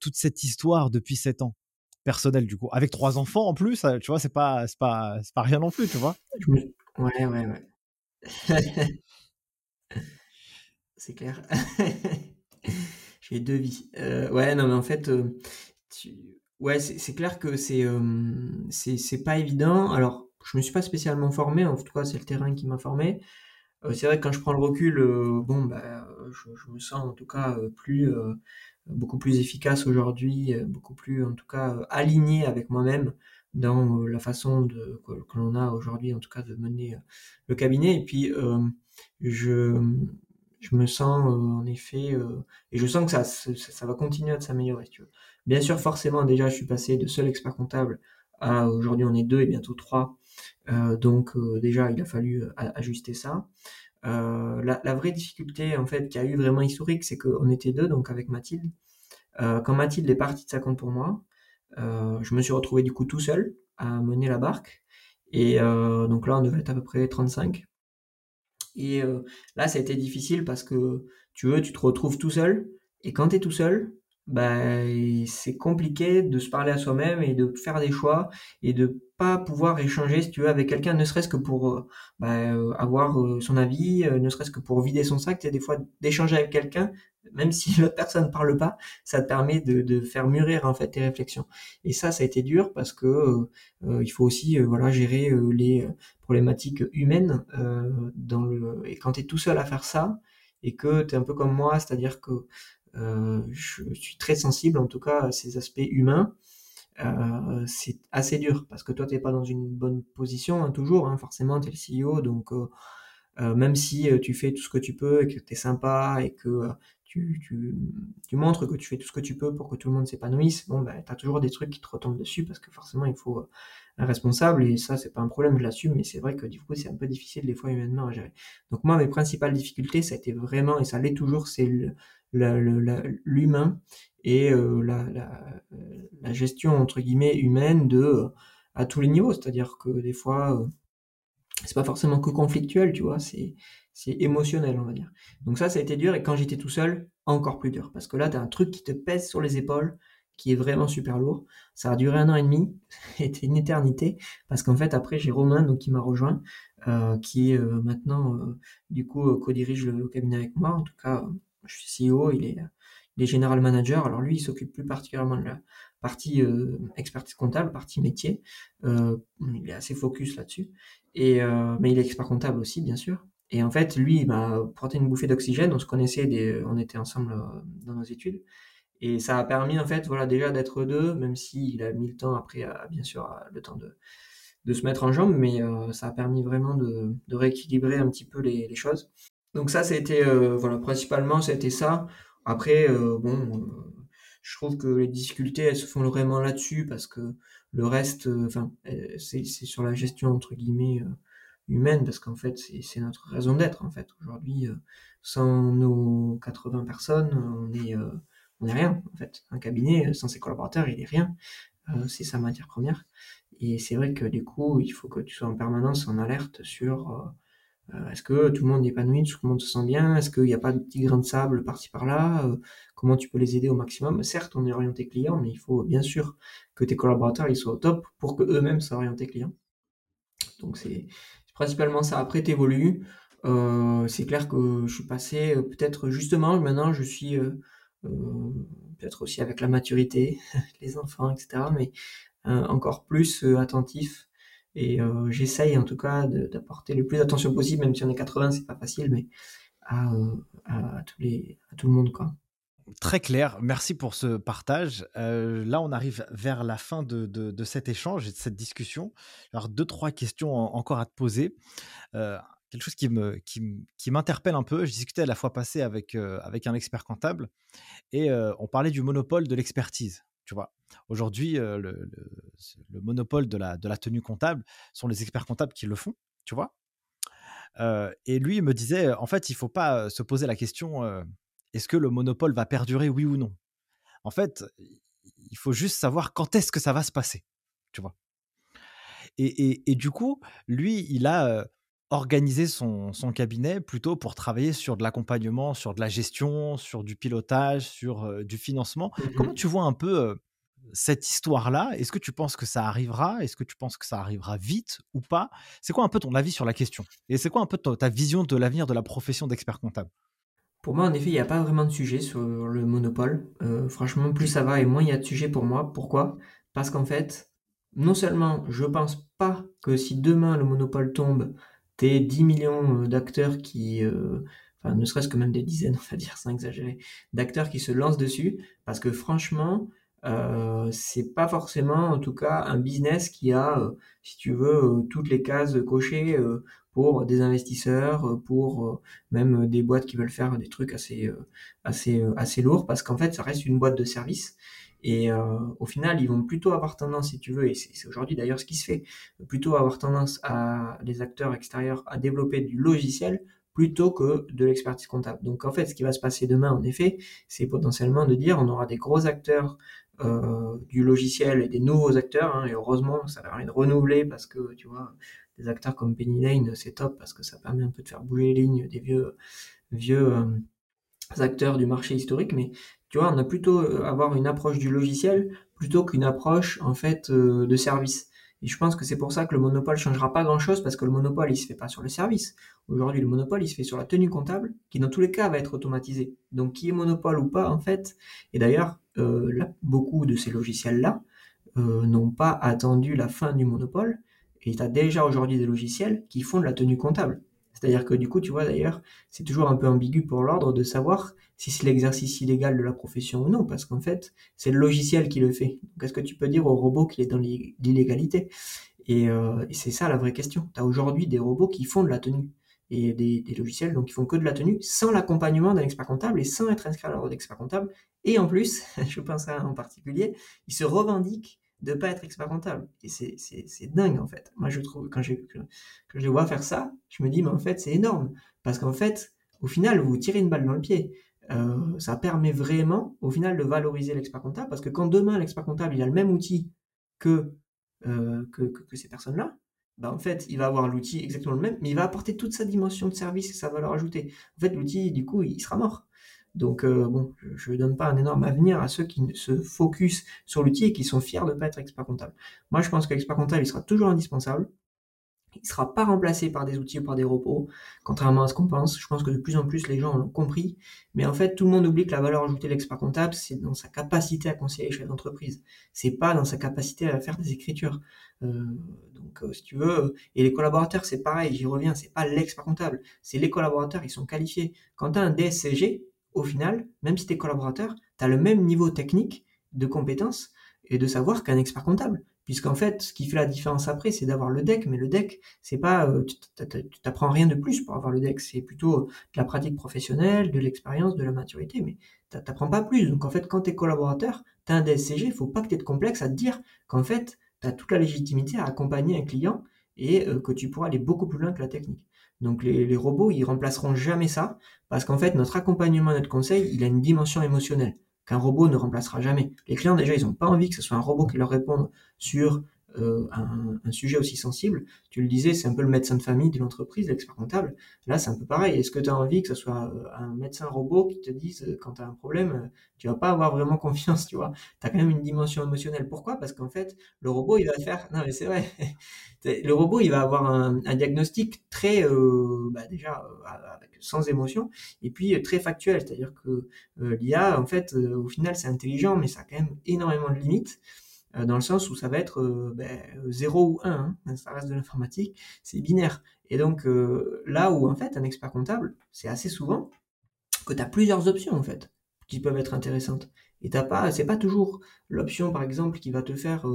toute cette histoire depuis 7 ans personnelle, du coup? Avec trois enfants en plus, tu vois, c'est pas, pas, pas rien non plus, tu vois? Ouais, ouais, ouais. c'est clair. J'ai deux vies. Euh, ouais, non, mais en fait, euh, ouais, c'est clair que c'est euh, c'est pas évident. Alors, je me suis pas spécialement formé, en tout cas, c'est le terrain qui m'a formé. c'est vrai que quand je prends le recul, bon, bah, je, me sens en tout cas plus, beaucoup plus efficace aujourd'hui, beaucoup plus, en tout cas, aligné avec moi-même dans la façon de, que, l'on a aujourd'hui, en tout cas, de mener le cabinet. Et puis, je, je me sens euh, en effet, euh, et je sens que ça, ça, va continuer à s'améliorer. tu veux. Bien sûr, forcément, déjà, je suis passé de seul expert comptable à aujourd'hui, on est deux et bientôt trois. Euh, donc déjà, il a fallu ajuster ça. La, vraie difficulté, en fait, qui a eu vraiment historique, c'est qu'on était deux, donc avec Mathilde. quand Mathilde est partie de sa compte pour moi, je me suis retrouvé du coup tout seul à mener la barque. Et donc là, on devait être à peu près 35. Et euh, là, ça a été difficile parce que tu veux, tu te retrouves tout seul. Et quand tu es tout seul, bah, c'est compliqué de se parler à soi-même et de faire des choix et de pas pouvoir échanger, si tu veux, avec quelqu'un, ne serait-ce que pour euh, bah, euh, avoir son avis, ne serait-ce que pour vider son sac. Tu des fois, d'échanger avec quelqu'un, même si l'autre personne ne parle pas, ça te permet de, de, faire mûrir en fait tes réflexions. Et ça, ça a été dur parce que il faut aussi voilà gérer les problématiques humaines dans le et quand tu es tout seul à faire ça et que tu es un peu comme moi, c'est-à-dire que je suis très sensible en tout cas à ces aspects humains. euh, c'est assez dur parce que toi, tu n'es pas dans une bonne position, hein, toujours, hein, forcément, tu es le CEO, donc euh, euh, même si tu fais tout ce que tu peux et que tu es sympa et que tu, montres que tu fais tout ce que tu peux pour que tout le monde s'épanouisse, bon, ben, tu as toujours des trucs qui te retombent dessus parce que forcément, il faut un responsable et ça, c'est pas un problème, je l'assume, mais c'est vrai que du coup, c'est un peu difficile des fois humainement à gérer. Donc moi, mes principales difficultés, ça a été vraiment, et ça l'est toujours, c'est l'humain et euh, la, gestion entre guillemets humaine de à tous les niveaux. C'est-à-dire que des fois, euh, c'est pas forcément que conflictuel, tu vois, c'est c'est émotionnel, on va dire. Donc ça, ça a été dur et quand j'étais tout seul, encore plus dur parce que là, tu as un truc qui te pèse sur les épaules qui est vraiment super lourd. Ça a duré un an et demi, c'était une éternité, parce qu'en fait après j'ai Romain donc qui m'a rejoint, euh, qui maintenant du coup co-dirige le, cabinet avec moi. En tout cas, je suis CEO, il est, il est général manager. Alors lui, il s'occupe plus particulièrement de la partie expertise comptable, partie métier. il est assez focus là-dessus. Et mais il est expert comptable aussi, bien sûr. Et en fait, lui, il m'a porté une bouffée d'oxygène. On se connaissait, on était ensemble dans nos études. Et ça a permis, en fait, voilà, déjà d'être deux, même s'il a mis le temps après, bien sûr, le temps de, se mettre en jambe, mais euh, ça a permis vraiment de, rééquilibrer un petit peu les choses. Donc ça, c'était, euh, voilà, principalement, c'était ça. Après, euh, bon, je trouve que les difficultés, elles se font vraiment là-dessus, parce que le reste, enfin, c'est sur la gestion, entre guillemets, humaine, parce qu'en fait, c'est notre raison d'être, en fait. Aujourd'hui, sans nos 80 personnes, on est on n'est rien en fait. Un cabinet sans ses collaborateurs, il est rien. Euh, c'est sa matière première. Et c'est vrai que du coup, il faut que tu sois en permanence en alerte sur euh, euh, est-ce que tout le monde est épanoui, tout le monde se sent bien, est-ce qu'il n'y a pas de petits grains de sable par-ci par-là, comment tu peux les aider au maximum? Certes, on est orienté client, mais il faut bien sûr que tes collaborateurs soient au top pour que eux-mêmes soient orientés clients. Donc c'est principalement ça. Après, t'évolues. Euh, c'est clair que je suis passé peut-être justement maintenant je suis euh, peut-être aussi avec la maturité, les enfants, etc. Mais euh, encore plus euh, attentif. Et j'essaye en tout cas d'apporter le plus d'attention possible, même si on est 80, c'est pas facile, mais à, à, tous les, à tout le monde, quoi. Très clair, merci pour ce partage. là, on arrive vers la fin de, de, cet échange et de cette discussion. Alors, deux, trois questions encore à te poser. Euh, quelque chose qui me qui, m'interpelle un peu. Je discutais la fois passée avec euh, avec un expert comptable et euh, on parlait du monopole de l'expertise. Tu vois, aujourd'hui le, le, monopole de la tenue comptable sont les experts comptables qui le font. Tu vois? et lui il me disait en fait il faut pas se poser la question est-ce que le monopole va perdurer oui ou non? En fait il faut juste savoir quand est-ce que ça va se passer. Tu vois? Et, du coup, lui, il a, organiser son, son, cabinet plutôt pour travailler sur de l'accompagnement, sur de la gestion, sur du pilotage, sur euh, du financement. Mmh Comment tu vois un peu euh, cette histoire-là? Est-ce que tu penses que ça arrivera? Est-ce que tu penses que ça arrivera vite ou pas? C'est quoi un peu ton avis sur la question? Et c'est quoi un peu ta, vision de l'avenir de la profession d'expert comptable? Pour moi, en effet, il n'y a pas vraiment de sujet sur le monopole. Euh, franchement, plus ça va et moins il y a de sujets pour moi. Pourquoi? Parce qu'en fait, non seulement je pense pas que si demain le monopole tombe, t'es 10 millions euh, d'acteurs qui, euh, enfin ne serait-ce que même des dizaines, on va dire, sans exagérer, d'acteurs qui se lancent dessus, parce que franchement, euh, c'est pas forcément, en tout cas, un business qui a, euh, si tu veux, toutes les cases cochées pour des investisseurs, pour même des boîtes qui veulent faire des trucs assez, assez, assez lourds, parce qu'en fait, ça reste une boîte de service. Et euh, au final, ils vont plutôt avoir tendance, si tu veux, et c'est aujourd'hui d'ailleurs ce qui se fait, plutôt avoir tendance à les acteurs extérieurs à développer du logiciel plutôt que de l'expertise comptable. Donc en fait, ce qui va se passer demain, en effet, c'est potentiellement de dire on aura des gros acteurs euh, du logiciel et des nouveaux acteurs, hein, et heureusement, ça permet de renouveler parce que tu vois, des acteurs comme Penny Lane, c'est top parce que ça permet un peu de faire bouger les lignes des vieux vieux euh, acteurs du marché historique, mais tu vois, on a plutôt euh, avoir une approche du logiciel plutôt qu'une approche en fait euh, de service. Et je pense que c'est pour ça que le monopole changera pas grand chose parce que le monopole il se fait pas sur le service. Aujourd'hui, le monopole il se fait sur la tenue comptable qui dans tous les cas va être automatisée. Donc qui est monopole ou pas en fait. Et d'ailleurs, euh, beaucoup de ces logiciels là n'ont pas attendu la fin du monopole et tu as déjà aujourd'hui des logiciels qui font de la tenue comptable. C'est-à-dire que du coup, tu vois d'ailleurs, c'est toujours un peu ambigu pour l'ordre de savoir si c'est l'exercice illégal de la profession ou non, parce qu'en fait, c'est le logiciel qui le fait. Donc, est-ce que tu peux dire au robot qu'il est dans l'illégalité? Euh, et, c'est ça la vraie question. Tu as aujourd'hui des robots qui font de la tenue et des, logiciels donc qui font que de la tenue sans l'accompagnement d'un expert comptable et sans être inscrit à l'ordre d'expert comptable. Et en plus, je pense à un en particulier, ils se revendiquent de pas être expert comptable. Et c'est dingue en fait. Moi je trouve, quand, quand je les vois faire ça, je me dis, mais en fait c'est énorme. Parce qu'en fait, au final, vous tirez une balle dans le pied. Euh, ça permet vraiment, au final, de valoriser l'expert comptable. Parce que quand demain, l'expert comptable, il a le même outil que, euh, que, que, ces personnes-là, bah en fait, il va avoir l'outil exactement le même, mais il va apporter toute sa dimension de service et sa valeur ajoutée. En fait, l'outil, du coup, il sera mort. Donc, euh, bon, je ne donne pas un énorme avenir à ceux qui se focus sur l'outil et qui sont fiers de ne pas être expert comptable. Moi, je pense que l'expert comptable, il sera toujours indispensable. Il ne sera pas remplacé par des outils ou par des robots, contrairement à ce qu'on pense. Je pense que de plus en plus, les gens l'ont compris. Mais en fait, tout le monde oublie que la valeur ajoutée de l'expert comptable, c'est dans sa capacité à conseiller les chefs d'entreprise. C'est pas dans sa capacité à faire des écritures. Euh, donc, euh, si tu veux, et les collaborateurs, c'est pareil, j'y reviens, c'est pas l'expert comptable. C'est les collaborateurs, ils sont qualifiés. Quand tu as un DSCG, au final, même si tu es collaborateur, tu as le même niveau technique de compétences et de savoir qu'un expert comptable. Puisqu'en fait, ce qui fait la différence après, c'est d'avoir le deck, mais le deck, c'est pas, euh, tu t'apprends rien de plus pour avoir le deck, c'est plutôt de la pratique professionnelle, de l'expérience, de la maturité, mais tu t'apprends pas plus. Donc en fait, quand tu es collaborateur, tu as un DSCG, il faut pas que tu aies de complexe à te dire qu'en fait, tu as toute la légitimité à accompagner un client et euh, que tu pourras aller beaucoup plus loin que la technique. Donc les, robots, ils remplaceront jamais ça, parce qu'en fait, notre accompagnement, notre conseil, il a une dimension émotionnelle qu'un robot ne remplacera jamais. Les clients, déjà, ils n'ont pas envie que ce soit un robot qui leur réponde sur euh, un, sujet aussi sensible. Tu le disais, c'est un peu le médecin de famille de l'entreprise, l'expert comptable. Là, c'est un peu pareil. Est-ce que tu as envie que ce soit euh, un médecin robot qui te dise euh, quand tu as un problème, tu vas pas avoir vraiment confiance, tu vois? Tu as quand même une dimension émotionnelle. Pourquoi? Parce qu'en fait, le robot, il va faire... Non, mais c'est vrai. le robot, il va avoir un, diagnostic très, bah, déjà, sans émotion, et puis très factuel. C'est-à-dire que l'IA, en fait, au final, c'est intelligent, mais ça a quand même énormément de limites. Euh, dans le sens où ça va être 0 euh, ben, ou 1, hein, ça reste de l'informatique, c'est binaire. Et donc euh, là où en fait un expert comptable, c'est assez souvent que tu as plusieurs options en fait qui peuvent être intéressantes. Et t'as pas, pas toujours l'option par exemple qui va te faire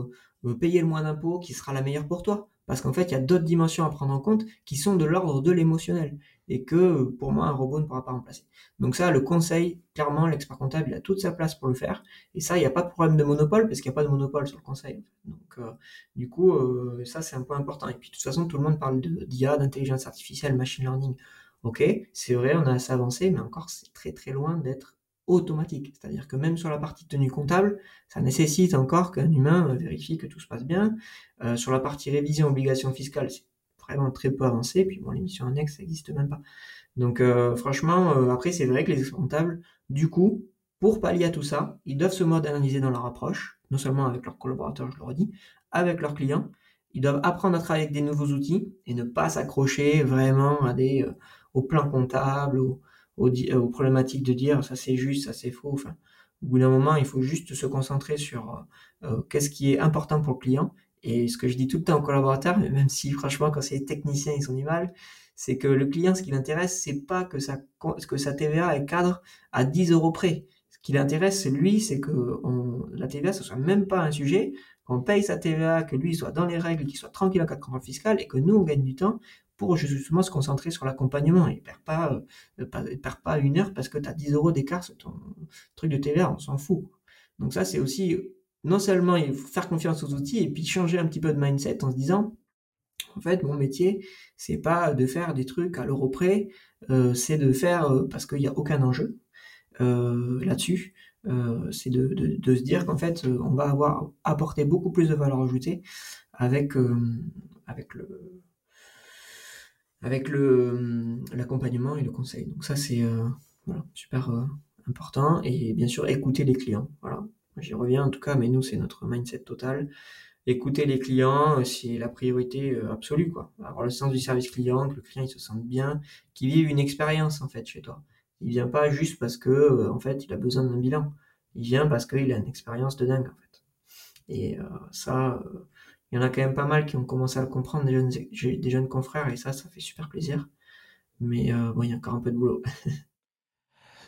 payer le moins d'impôts qui sera la meilleure pour toi. Parce qu'en fait, il y a d'autres dimensions à prendre en compte qui sont de l'ordre de l'émotionnel et que pour moi, un robot ne pourra pas remplacer. Donc ça, le conseil, clairement, l'expert comptable, il a toute sa place pour le faire. Et ça, il n'y a pas de problème de monopole parce qu'il n'y a pas de monopole sur le conseil. Donc euh, du coup, euh, ça, c'est un point important. Et puis de toute façon, tout le monde parle d'IA, d'intelligence artificielle, machine learning. Ok, c'est vrai, on a assez avancé, mais encore, c'est très très loin d'être automatique. C'est-à-dire que même sur la partie tenue comptable, ça nécessite encore qu'un humain vérifie que tout se passe bien. Euh, sur la partie révision obligation fiscale, c'est vraiment très peu avancé. Puis bon, l'émission annexe, ça n'existe même pas. Donc euh, franchement, euh, après, c'est vrai que les experts comptables, du coup, pour pallier à tout ça, ils doivent se moderniser dans leur approche, non seulement avec leurs collaborateurs, je le redis, avec leurs clients. Ils doivent apprendre à travailler avec des nouveaux outils et ne pas s'accrocher vraiment à des, au plan euh, aux, problématiques de dire ça c'est juste, ça c'est faux. Enfin, au bout d'un moment, il faut juste se concentrer sur euh, euh, qu'est-ce qui est important pour le client. Et ce que je dis tout le temps aux collaborateurs, même si franchement quand c'est les techniciens ils ont du mal, c'est que le client, ce qui l'intéresse, c'est pas que sa, que sa TVA est cadre à 10 euros près. Ce qui l'intéresse, lui, c'est que on, la TVA, ce soit même pas un sujet, qu'on paye sa TVA, que lui soit dans les règles, qu'il soit tranquille en cas de contrôle fiscal et que nous, on gagne du temps justement se concentrer sur l'accompagnement. Ne perd pas, euh, perd pas une heure parce que tu as 10 euros d'écart sur ton truc de TVA, on s'en fout. Donc ça, c'est aussi, non seulement il faut faire confiance aux outils et puis changer un petit peu de mindset en se disant, en fait, mon métier, c'est pas de faire des trucs à l'euro près, euh, c'est de faire, euh, parce qu'il n'y a aucun enjeu là-dessus, c'est de, de, se dire qu'en fait, on va avoir apporté beaucoup plus de valeur ajoutée avec, avec le, avec le hum, l'accompagnement et le conseil. Donc ça c'est euh, voilà, super euh, important et bien sûr écouter les clients. Voilà, j'y reviens en tout cas, mais nous c'est notre mindset total. Écouter les clients, euh, c'est la priorité absolue quoi. Avoir le sens du service client, que le client il se sente bien, qu'il vive une expérience en fait chez toi. Il vient pas juste parce que en fait il a besoin d'un bilan. Il vient parce qu'il a une expérience de dingue en fait. Et ça, il y en a quand même pas mal qui ont commencé à le comprendre, des jeunes, des jeunes confrères, et ça, ça fait super plaisir. Mais bon, il y a encore un peu de boulot.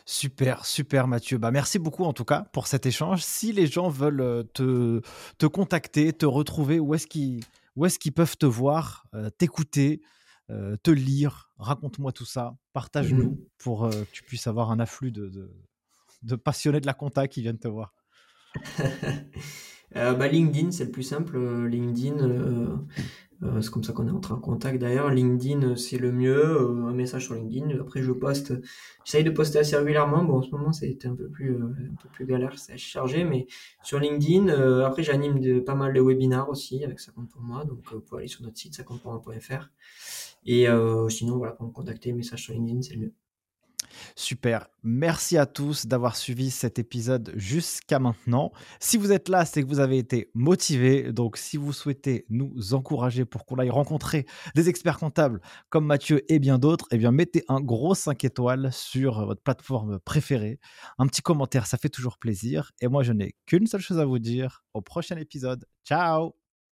Super, super Mathieu. Bah, merci beaucoup en tout cas pour cet échange. Si les gens veulent te, te contacter, te retrouver, où est-ce qu'ils est qu'ils peuvent te voir, t'écouter, te lire? Raconte-moi tout ça. Partage-nous mmh pour que tu puisses avoir un afflux de, de, passionnés de la compta qui viennent te voir. bah, LinkedIn, c'est le plus simple. LinkedIn, euh, c'est comme ça qu'on est entré en contact d'ailleurs. LinkedIn, euh, c'est le mieux. Euh, un message sur LinkedIn. Après, je poste. J'essaye de poster assez régulièrement. Bon, en ce moment, c'était un peu plus, un peu plus galère, c'est chargé. Mais sur LinkedIn, après, j'anime pas mal de webinars aussi avec ça compte pour moi. Donc, vous pouvez aller sur notre site, ça compte pour moi.fr. Et sinon, voilà, pour me contacter, message sur LinkedIn, c'est le mieux. Super. Merci à tous d'avoir suivi cet épisode jusqu'à maintenant. Si vous êtes là, c'est que vous avez été motivé. Donc, si vous souhaitez nous encourager pour qu'on aille rencontrer des experts comptables comme Mathieu et bien d'autres, eh bien, mettez un gros 5 étoiles sur votre plateforme préférée. Un petit commentaire, ça fait toujours plaisir. Et moi, je n'ai qu'une seule chose à vous dire. Au prochain épisode. Ciao